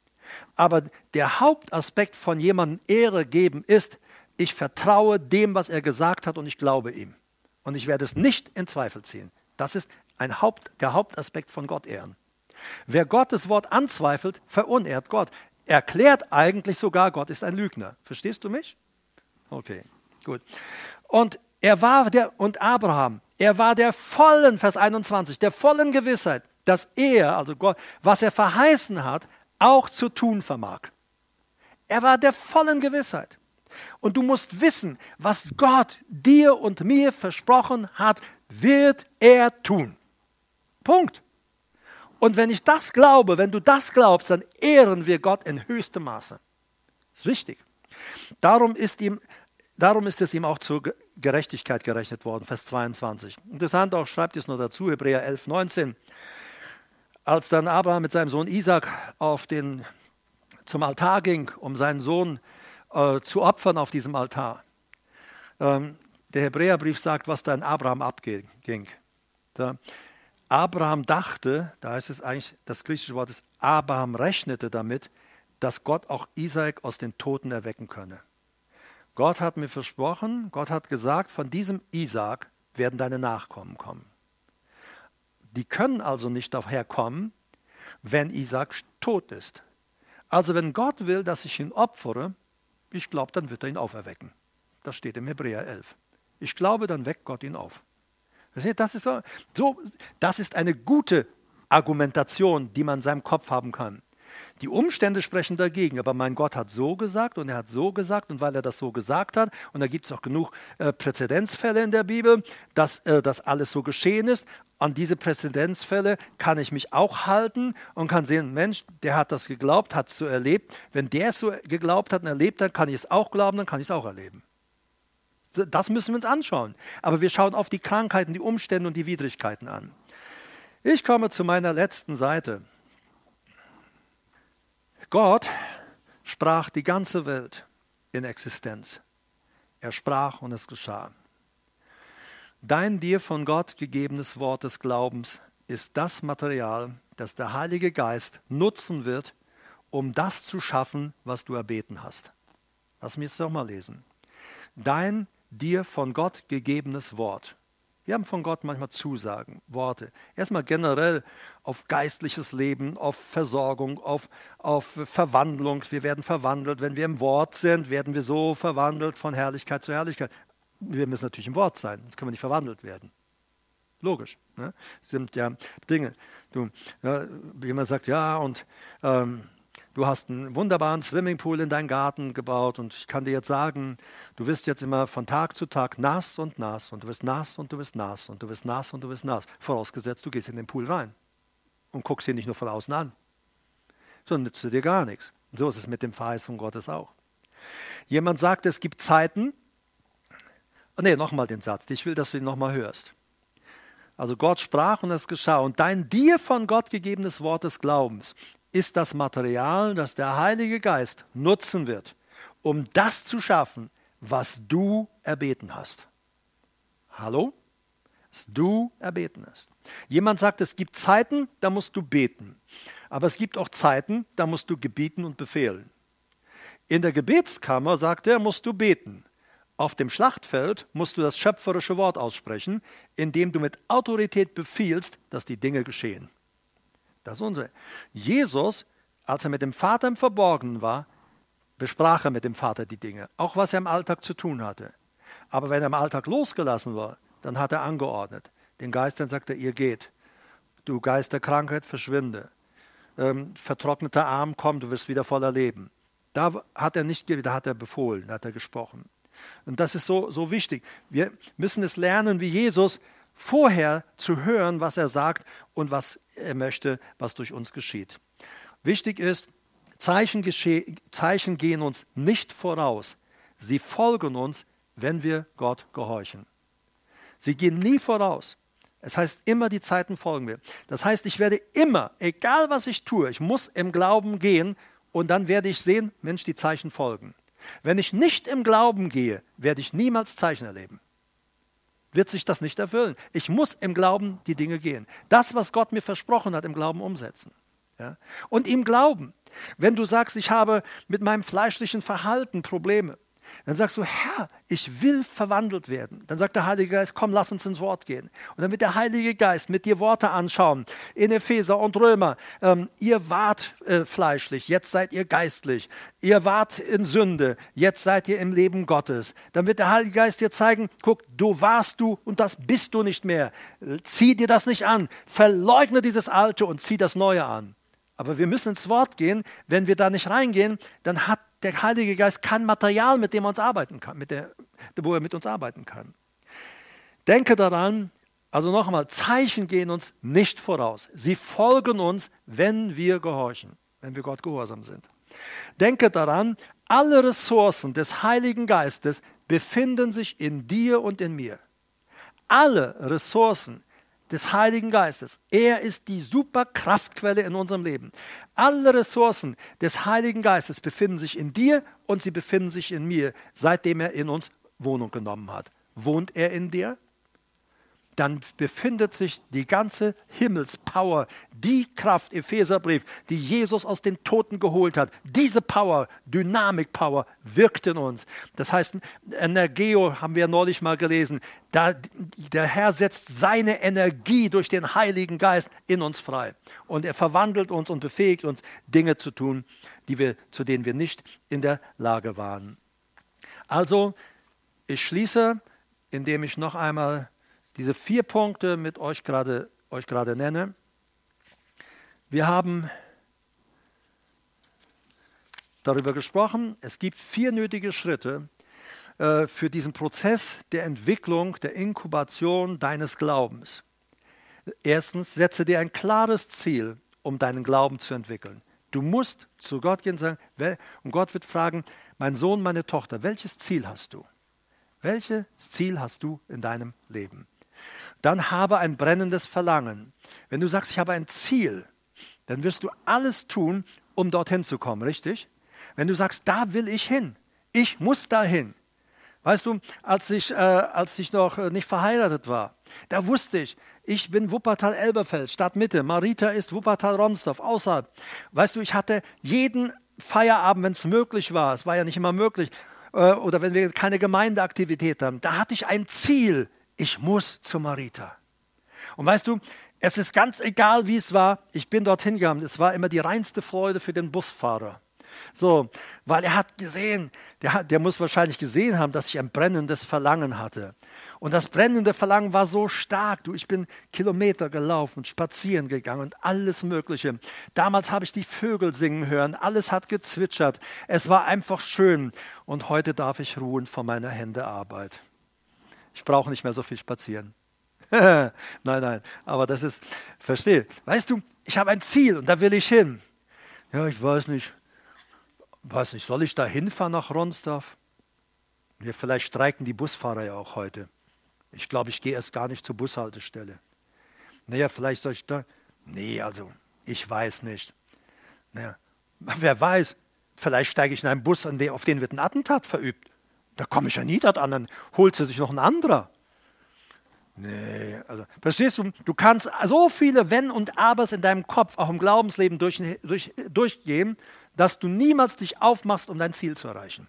Aber der Hauptaspekt von jemandem Ehre geben ist, ich vertraue dem, was er gesagt hat und ich glaube ihm. Und ich werde es nicht in Zweifel ziehen. Das ist ein Haupt, der Hauptaspekt von Gott ehren. Wer Gottes Wort anzweifelt, verunehrt Gott. Erklärt eigentlich sogar, Gott ist ein Lügner. Verstehst du mich? Okay, gut. Und er war der, und Abraham, er war der vollen, Vers 21, der vollen Gewissheit, dass er, also Gott, was er verheißen hat, auch zu tun vermag. Er war der vollen Gewissheit. Und du musst wissen, was Gott dir und mir versprochen hat, wird er tun. Punkt. Und wenn ich das glaube, wenn du das glaubst, dann ehren wir Gott in höchstem Maße. Ist wichtig. Darum ist, ihm, darum ist es ihm auch zur Gerechtigkeit gerechnet worden, Vers 22. Interessant auch, schreibt es nur dazu, Hebräer 11, 19. Als dann Abraham mit seinem Sohn Isaac auf den, zum Altar ging, um seinen Sohn äh, zu opfern auf diesem Altar, ähm, der Hebräerbrief sagt, was da in Abraham abging. Da, Abraham dachte, da ist es eigentlich, das griechische Wort ist, Abraham rechnete damit, dass Gott auch Isaac aus den Toten erwecken könne. Gott hat mir versprochen, Gott hat gesagt, von diesem Isaac werden deine Nachkommen kommen. Die können also nicht daherkommen, wenn Isaac tot ist. Also wenn Gott will, dass ich ihn opfere, ich glaube, dann wird er ihn auferwecken. Das steht im Hebräer 11. Ich glaube, dann weckt Gott ihn auf. Das ist, so, das ist eine gute Argumentation, die man in seinem Kopf haben kann. Die Umstände sprechen dagegen, aber mein Gott hat so gesagt und er hat so gesagt und weil er das so gesagt hat, und da gibt es auch genug äh, Präzedenzfälle in der Bibel, dass äh, das alles so geschehen ist, an diese Präzedenzfälle kann ich mich auch halten und kann sehen, Mensch, der hat das geglaubt, hat es so erlebt. Wenn der es so geglaubt hat und erlebt hat, kann ich es auch glauben, dann kann ich es auch erleben. Das müssen wir uns anschauen. Aber wir schauen auf die Krankheiten, die Umstände und die Widrigkeiten an. Ich komme zu meiner letzten Seite. Gott sprach die ganze Welt in Existenz. Er sprach und es geschah. Dein dir von Gott gegebenes Wort des Glaubens ist das Material, das der Heilige Geist nutzen wird, um das zu schaffen, was du erbeten hast. Lass mich es doch mal lesen. Dein dir von Gott gegebenes Wort. Wir haben von Gott manchmal Zusagen, Worte. Erstmal generell auf geistliches Leben, auf Versorgung, auf, auf Verwandlung. Wir werden verwandelt. Wenn wir im Wort sind, werden wir so verwandelt von Herrlichkeit zu Herrlichkeit. Wir müssen natürlich im Wort sein, sonst können wir nicht verwandelt werden. Logisch. Ne? Das sind ja Dinge. Du, ja, jemand sagt, ja, und ähm, du hast einen wunderbaren Swimmingpool in deinen Garten gebaut und ich kann dir jetzt sagen, du wirst jetzt immer von Tag zu Tag nass und nass und du wirst nass und du wirst nass und du wirst nass und du wirst nass. Vorausgesetzt, du gehst in den Pool rein und guckst ihn nicht nur von außen an. So nützt dir gar nichts. Und so ist es mit dem Verheißung Gottes auch. Jemand sagt, es gibt Zeiten, oh nee, nochmal den Satz, ich will, dass du ihn nochmal hörst. Also Gott sprach und es geschah. Und dein dir von Gott gegebenes Wort des Glaubens ist das Material, das der Heilige Geist nutzen wird, um das zu schaffen, was du erbeten hast. Hallo? Was du erbeten hast. Jemand sagt, es gibt Zeiten, da musst du beten. Aber es gibt auch Zeiten, da musst du gebieten und befehlen. In der Gebetskammer, sagt er, musst du beten. Auf dem Schlachtfeld musst du das schöpferische Wort aussprechen, indem du mit Autorität befiehlst, dass die Dinge geschehen. Das ist unsere. Jesus, als er mit dem Vater im Verborgenen war, besprach er mit dem Vater die Dinge, auch was er im Alltag zu tun hatte. Aber wenn er im Alltag losgelassen war, dann hat er angeordnet. Den Geistern sagt er, ihr geht. Du Geist der Krankheit, verschwinde. Ähm, vertrockneter Arm, komm, du wirst wieder voller Leben. Da hat er nicht, da hat er befohlen, da hat er gesprochen. Und das ist so, so wichtig. Wir müssen es lernen, wie Jesus vorher zu hören, was er sagt und was er möchte, was durch uns geschieht. Wichtig ist, Zeichen, Zeichen gehen uns nicht voraus. Sie folgen uns, wenn wir Gott gehorchen. Sie gehen nie voraus. Es heißt immer, die Zeiten folgen mir. Das heißt, ich werde immer, egal was ich tue, ich muss im Glauben gehen und dann werde ich sehen, Mensch, die Zeichen folgen. Wenn ich nicht im Glauben gehe, werde ich niemals Zeichen erleben. Wird sich das nicht erfüllen. Ich muss im Glauben die Dinge gehen. Das, was Gott mir versprochen hat, im Glauben umsetzen. Ja? Und ihm glauben. Wenn du sagst, ich habe mit meinem fleischlichen Verhalten Probleme, dann sagst du, Herr, ich will verwandelt werden. Dann sagt der Heilige Geist, komm, lass uns ins Wort gehen. Und dann wird der Heilige Geist mit dir Worte anschauen. In Epheser und Römer, ähm, ihr wart äh, fleischlich, jetzt seid ihr geistlich. Ihr wart in Sünde, jetzt seid ihr im Leben Gottes. Dann wird der Heilige Geist dir zeigen, guck, du warst du und das bist du nicht mehr. Zieh dir das nicht an. Verleugne dieses Alte und zieh das Neue an. Aber wir müssen ins Wort gehen. Wenn wir da nicht reingehen, dann hat der Heilige Geist kein Material, mit dem er uns arbeiten kann, mit der, wo er mit uns arbeiten kann. Denke daran, also noch einmal, Zeichen gehen uns nicht voraus. Sie folgen uns, wenn wir gehorchen, wenn wir Gott gehorsam sind. Denke daran, alle Ressourcen des Heiligen Geistes befinden sich in dir und in mir. Alle Ressourcen des Heiligen Geistes. Er ist die Superkraftquelle in unserem Leben. Alle Ressourcen des Heiligen Geistes befinden sich in dir und sie befinden sich in mir, seitdem er in uns Wohnung genommen hat. Wohnt er in dir? Dann befindet sich die ganze Himmelspower, die Kraft, Epheserbrief, die Jesus aus den Toten geholt hat. Diese Power, Dynamik-Power, wirkt in uns. Das heißt, Energeo haben wir neulich mal gelesen. Da, der Herr setzt seine Energie durch den Heiligen Geist in uns frei. Und er verwandelt uns und befähigt uns, Dinge zu tun, die wir, zu denen wir nicht in der Lage waren. Also, ich schließe, indem ich noch einmal diese vier Punkte mit euch gerade, euch gerade nenne. Wir haben darüber gesprochen, es gibt vier nötige Schritte äh, für diesen Prozess der Entwicklung, der Inkubation deines Glaubens. Erstens, setze dir ein klares Ziel, um deinen Glauben zu entwickeln. Du musst zu Gott gehen und sagen, und Gott wird fragen, mein Sohn, meine Tochter, welches Ziel hast du? Welches Ziel hast du in deinem Leben? Dann habe ein brennendes Verlangen. Wenn du sagst, ich habe ein Ziel, dann wirst du alles tun, um dorthin zu kommen, richtig? Wenn du sagst, da will ich hin, ich muss dahin. Weißt du, als ich, äh, als ich noch äh, nicht verheiratet war, da wusste ich, ich bin Wuppertal-Elberfeld, Stadtmitte. Marita ist Wuppertal-Ronsdorf, außerhalb. Weißt du, ich hatte jeden Feierabend, wenn es möglich war, es war ja nicht immer möglich, äh, oder wenn wir keine Gemeindeaktivität haben, da hatte ich ein Ziel ich muss zu Marita. Und weißt du, es ist ganz egal, wie es war, ich bin dorthin gegangen. Es war immer die reinste Freude für den Busfahrer. So, weil er hat gesehen, der, der muss wahrscheinlich gesehen haben, dass ich ein brennendes Verlangen hatte. Und das brennende Verlangen war so stark. Du, ich bin Kilometer gelaufen, spazieren gegangen und alles Mögliche. Damals habe ich die Vögel singen hören, alles hat gezwitschert. Es war einfach schön. Und heute darf ich ruhen von meiner Hände Arbeit. Ich brauche nicht mehr so viel spazieren. nein, nein, aber das ist, verstehe. Weißt du, ich habe ein Ziel und da will ich hin. Ja, ich weiß nicht, weiß nicht, soll ich da hinfahren nach Ronsdorf? Ja, vielleicht streiken die Busfahrer ja auch heute. Ich glaube, ich gehe erst gar nicht zur Bushaltestelle. Naja, vielleicht soll ich da. Nee, also, ich weiß nicht. Naja, wer weiß, vielleicht steige ich in einen Bus, auf den wird ein Attentat verübt. Da komme ich ja nie dort an, dann holt sie sich noch ein anderer. Nee, also, verstehst du, du kannst so viele Wenn und Abers in deinem Kopf, auch im Glaubensleben durch, durch, durchgehen, dass du niemals dich aufmachst, um dein Ziel zu erreichen.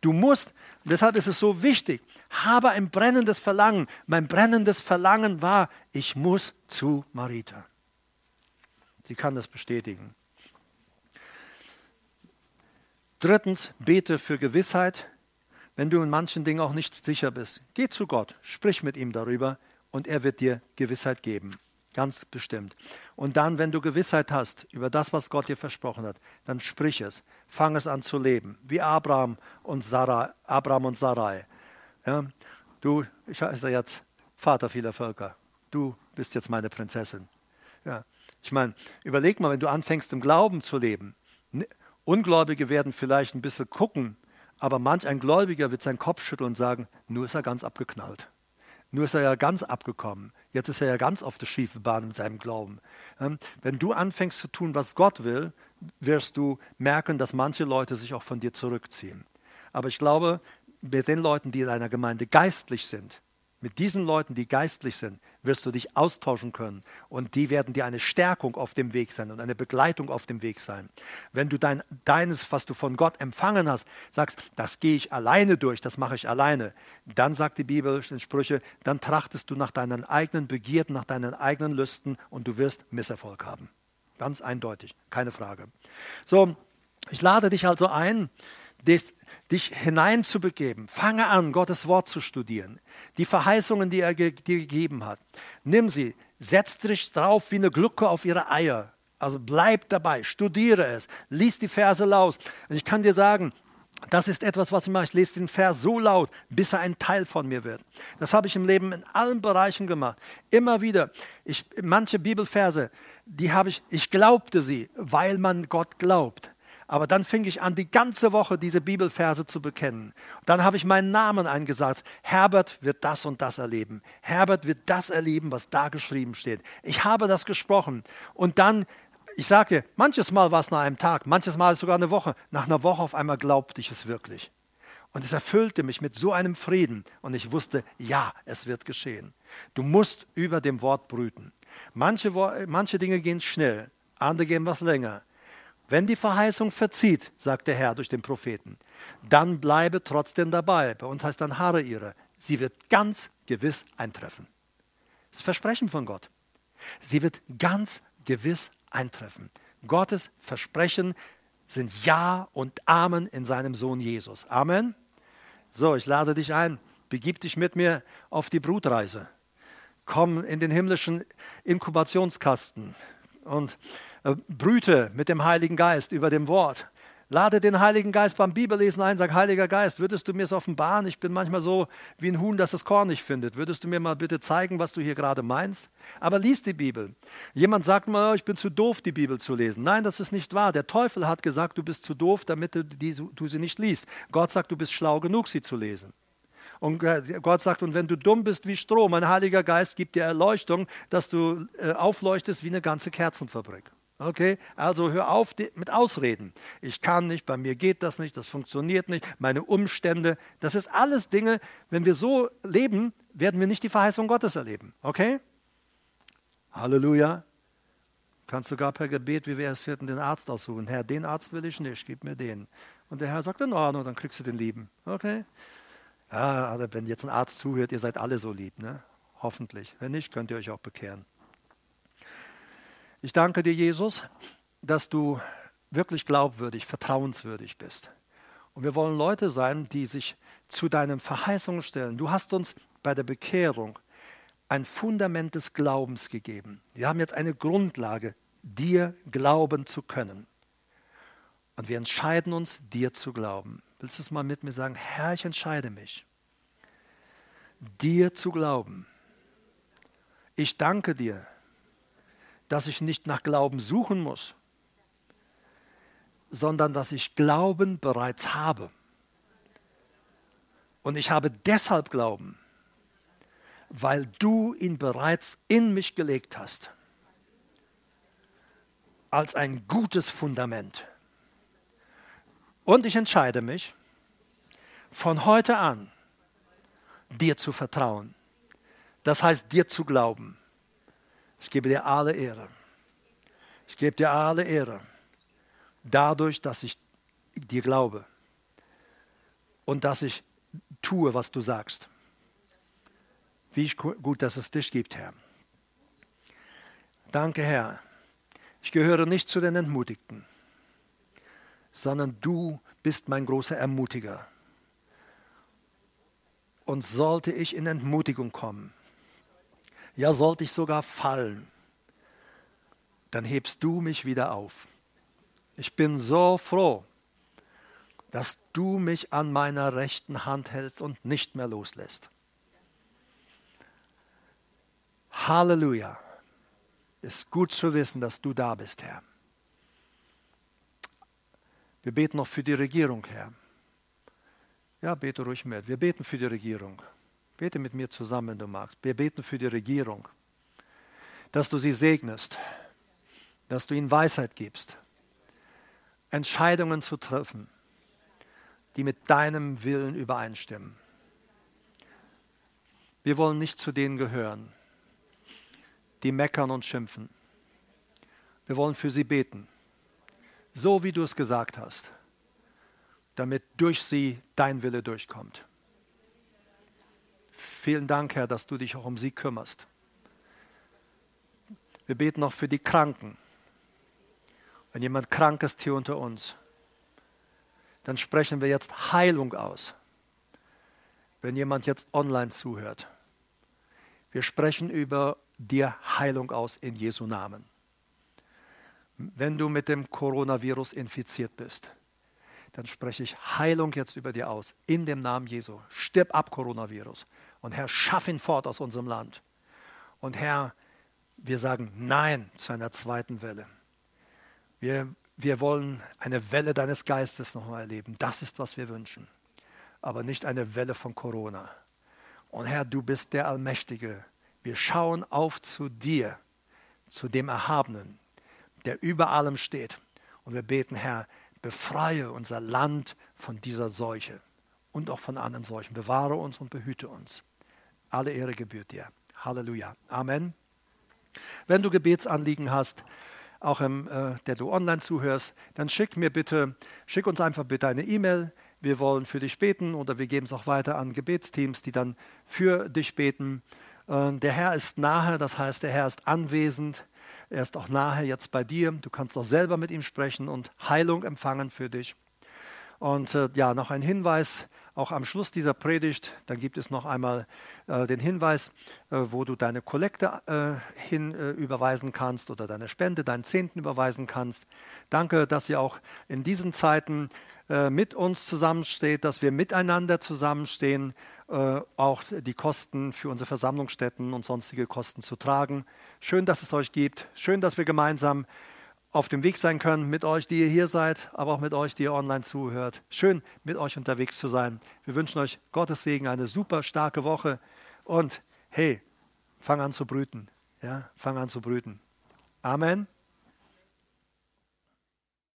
Du musst, deshalb ist es so wichtig, habe ein brennendes Verlangen. Mein brennendes Verlangen war, ich muss zu Marita. Sie kann das bestätigen. Drittens, bete für Gewissheit wenn du in manchen Dingen auch nicht sicher bist, geh zu Gott, sprich mit ihm darüber und er wird dir Gewissheit geben. Ganz bestimmt. Und dann, wenn du Gewissheit hast über das, was Gott dir versprochen hat, dann sprich es. Fang es an zu leben. Wie Abraham und Sarai. Abraham und Sarai. Ja, du, ich heiße jetzt Vater vieler Völker. Du bist jetzt meine Prinzessin. Ja, ich meine, überleg mal, wenn du anfängst im Glauben zu leben. Ungläubige werden vielleicht ein bisschen gucken, aber manch ein Gläubiger wird seinen Kopf schütteln und sagen, nur ist er ganz abgeknallt. Nur ist er ja ganz abgekommen. Jetzt ist er ja ganz auf der schiefen Bahn mit seinem Glauben. Ähm, wenn du anfängst zu tun, was Gott will, wirst du merken, dass manche Leute sich auch von dir zurückziehen. Aber ich glaube, mit den Leuten, die in einer Gemeinde geistlich sind, mit diesen Leuten, die geistlich sind, wirst du dich austauschen können und die werden dir eine Stärkung auf dem Weg sein und eine Begleitung auf dem Weg sein. Wenn du dein, deines, was du von Gott empfangen hast, sagst, das gehe ich alleine durch, das mache ich alleine, dann sagt die Bibel in Sprüche, dann trachtest du nach deinen eigenen Begierden, nach deinen eigenen Lüsten und du wirst Misserfolg haben. Ganz eindeutig, keine Frage. So, ich lade dich also ein, dich hineinzubegeben. Fange an, Gottes Wort zu studieren. Die Verheißungen, die er dir gegeben hat. Nimm sie, setz dich drauf wie eine Glucke auf ihre Eier. Also bleib dabei, studiere es, lies die Verse laut. Und ich kann dir sagen, das ist etwas, was ich mache. Ich lese den Vers so laut, bis er ein Teil von mir wird. Das habe ich im Leben in allen Bereichen gemacht. Immer wieder. Ich, manche Bibelverse, die habe ich, ich glaubte sie, weil man Gott glaubt. Aber dann fing ich an, die ganze Woche diese Bibelverse zu bekennen. Dann habe ich meinen Namen eingesagt. Herbert wird das und das erleben. Herbert wird das erleben, was da geschrieben steht. Ich habe das gesprochen. Und dann, ich sagte, manches Mal war es nach einem Tag, manches Mal sogar eine Woche. Nach einer Woche auf einmal glaubte ich es wirklich. Und es erfüllte mich mit so einem Frieden. Und ich wusste, ja, es wird geschehen. Du musst über dem Wort brüten. Manche, manche Dinge gehen schnell, andere gehen was länger. Wenn die Verheißung verzieht, sagt der Herr durch den Propheten, dann bleibe trotzdem dabei. Bei uns heißt dann Haare ihre. Sie wird ganz gewiss eintreffen. Das Versprechen von Gott. Sie wird ganz gewiss eintreffen. Gottes Versprechen sind Ja und Amen in seinem Sohn Jesus. Amen. So, ich lade dich ein. Begib dich mit mir auf die Brutreise. Komm in den himmlischen Inkubationskasten und brüte mit dem Heiligen Geist über dem Wort. Lade den Heiligen Geist beim Bibellesen ein, sag, Heiliger Geist, würdest du mir es offenbaren? Ich bin manchmal so wie ein Huhn, das das Korn nicht findet. Würdest du mir mal bitte zeigen, was du hier gerade meinst? Aber lies die Bibel. Jemand sagt mal, ich bin zu doof, die Bibel zu lesen. Nein, das ist nicht wahr. Der Teufel hat gesagt, du bist zu doof, damit du, die, du sie nicht liest. Gott sagt, du bist schlau genug, sie zu lesen. Und äh, Gott sagt, und wenn du dumm bist wie Stroh, mein Heiliger Geist gibt dir Erleuchtung, dass du äh, aufleuchtest wie eine ganze Kerzenfabrik. Okay, also hör auf mit Ausreden. Ich kann nicht, bei mir geht das nicht, das funktioniert nicht, meine Umstände. Das ist alles Dinge, wenn wir so leben, werden wir nicht die Verheißung Gottes erleben. Okay? Halleluja. Kannst sogar per Gebet, wie wir es hörten, den Arzt aussuchen. Herr, den Arzt will ich nicht, gib mir den. Und der Herr sagt, in Ordnung, dann kriegst du den lieben. Okay? Ja, wenn jetzt ein Arzt zuhört, ihr seid alle so lieb, ne? Hoffentlich. Wenn nicht, könnt ihr euch auch bekehren. Ich danke dir, Jesus, dass du wirklich glaubwürdig, vertrauenswürdig bist. Und wir wollen Leute sein, die sich zu deinen Verheißungen stellen. Du hast uns bei der Bekehrung ein Fundament des Glaubens gegeben. Wir haben jetzt eine Grundlage, dir glauben zu können. Und wir entscheiden uns, dir zu glauben. Willst du es mal mit mir sagen? Herr, ich entscheide mich, dir zu glauben. Ich danke dir, dass ich nicht nach Glauben suchen muss, sondern dass ich Glauben bereits habe. Und ich habe deshalb Glauben, weil du ihn bereits in mich gelegt hast, als ein gutes Fundament. Und ich entscheide mich, von heute an dir zu vertrauen. Das heißt, dir zu glauben. Ich gebe dir alle Ehre. Ich gebe dir alle Ehre. Dadurch, dass ich dir glaube und dass ich tue, was du sagst. Wie gut, dass es dich gibt, Herr. Danke, Herr. Ich gehöre nicht zu den Entmutigten, sondern du bist mein großer Ermutiger. Und sollte ich in Entmutigung kommen, ja sollte ich sogar fallen, dann hebst du mich wieder auf. Ich bin so froh, dass du mich an meiner rechten Hand hältst und nicht mehr loslässt. Halleluja. Ist gut zu wissen, dass du da bist, Herr. Wir beten noch für die Regierung, Herr. Ja, bete ruhig mit. Wir beten für die Regierung. Bete mit mir zusammen, wenn du magst. Wir beten für die Regierung, dass du sie segnest, dass du ihnen Weisheit gibst, Entscheidungen zu treffen, die mit deinem Willen übereinstimmen. Wir wollen nicht zu denen gehören, die meckern und schimpfen. Wir wollen für sie beten, so wie du es gesagt hast, damit durch sie dein Wille durchkommt. Vielen Dank, Herr, dass du dich auch um sie kümmerst. Wir beten auch für die Kranken. Wenn jemand krank ist hier unter uns, dann sprechen wir jetzt Heilung aus. Wenn jemand jetzt online zuhört, wir sprechen über dir Heilung aus in Jesu Namen. Wenn du mit dem Coronavirus infiziert bist, dann spreche ich Heilung jetzt über dir aus, in dem Namen Jesu. Stirb ab, Coronavirus. Und Herr, schaff ihn fort aus unserem Land. Und Herr, wir sagen Nein zu einer zweiten Welle. Wir, wir wollen eine Welle deines Geistes nochmal erleben. Das ist, was wir wünschen. Aber nicht eine Welle von Corona. Und Herr, du bist der Allmächtige. Wir schauen auf zu dir, zu dem Erhabenen, der über allem steht. Und wir beten, Herr, befreie unser Land von dieser Seuche und auch von anderen Seuchen. Bewahre uns und behüte uns. Alle Ehre gebührt dir. Halleluja. Amen. Wenn du Gebetsanliegen hast, auch im, äh, der du online zuhörst, dann schick mir bitte, schick uns einfach bitte eine E-Mail. Wir wollen für dich beten oder wir geben es auch weiter an Gebetsteams, die dann für dich beten. Äh, der Herr ist nahe, das heißt, der Herr ist anwesend. Er ist auch nahe jetzt bei dir. Du kannst auch selber mit ihm sprechen und Heilung empfangen für dich. Und äh, ja, noch ein Hinweis, auch am Schluss dieser Predigt, dann gibt es noch einmal äh, den Hinweis, äh, wo du deine Kollekte äh, hin äh, überweisen kannst oder deine Spende, deinen Zehnten überweisen kannst. Danke, dass ihr auch in diesen Zeiten äh, mit uns zusammensteht, dass wir miteinander zusammenstehen, äh, auch die Kosten für unsere Versammlungsstätten und sonstige Kosten zu tragen. Schön, dass es euch gibt. Schön, dass wir gemeinsam auf dem Weg sein können mit euch, die ihr hier seid, aber auch mit euch, die ihr online zuhört. Schön, mit euch unterwegs zu sein. Wir wünschen euch Gottes Segen, eine super starke Woche und hey, fang an zu brüten. Ja, fang an zu brüten. Amen.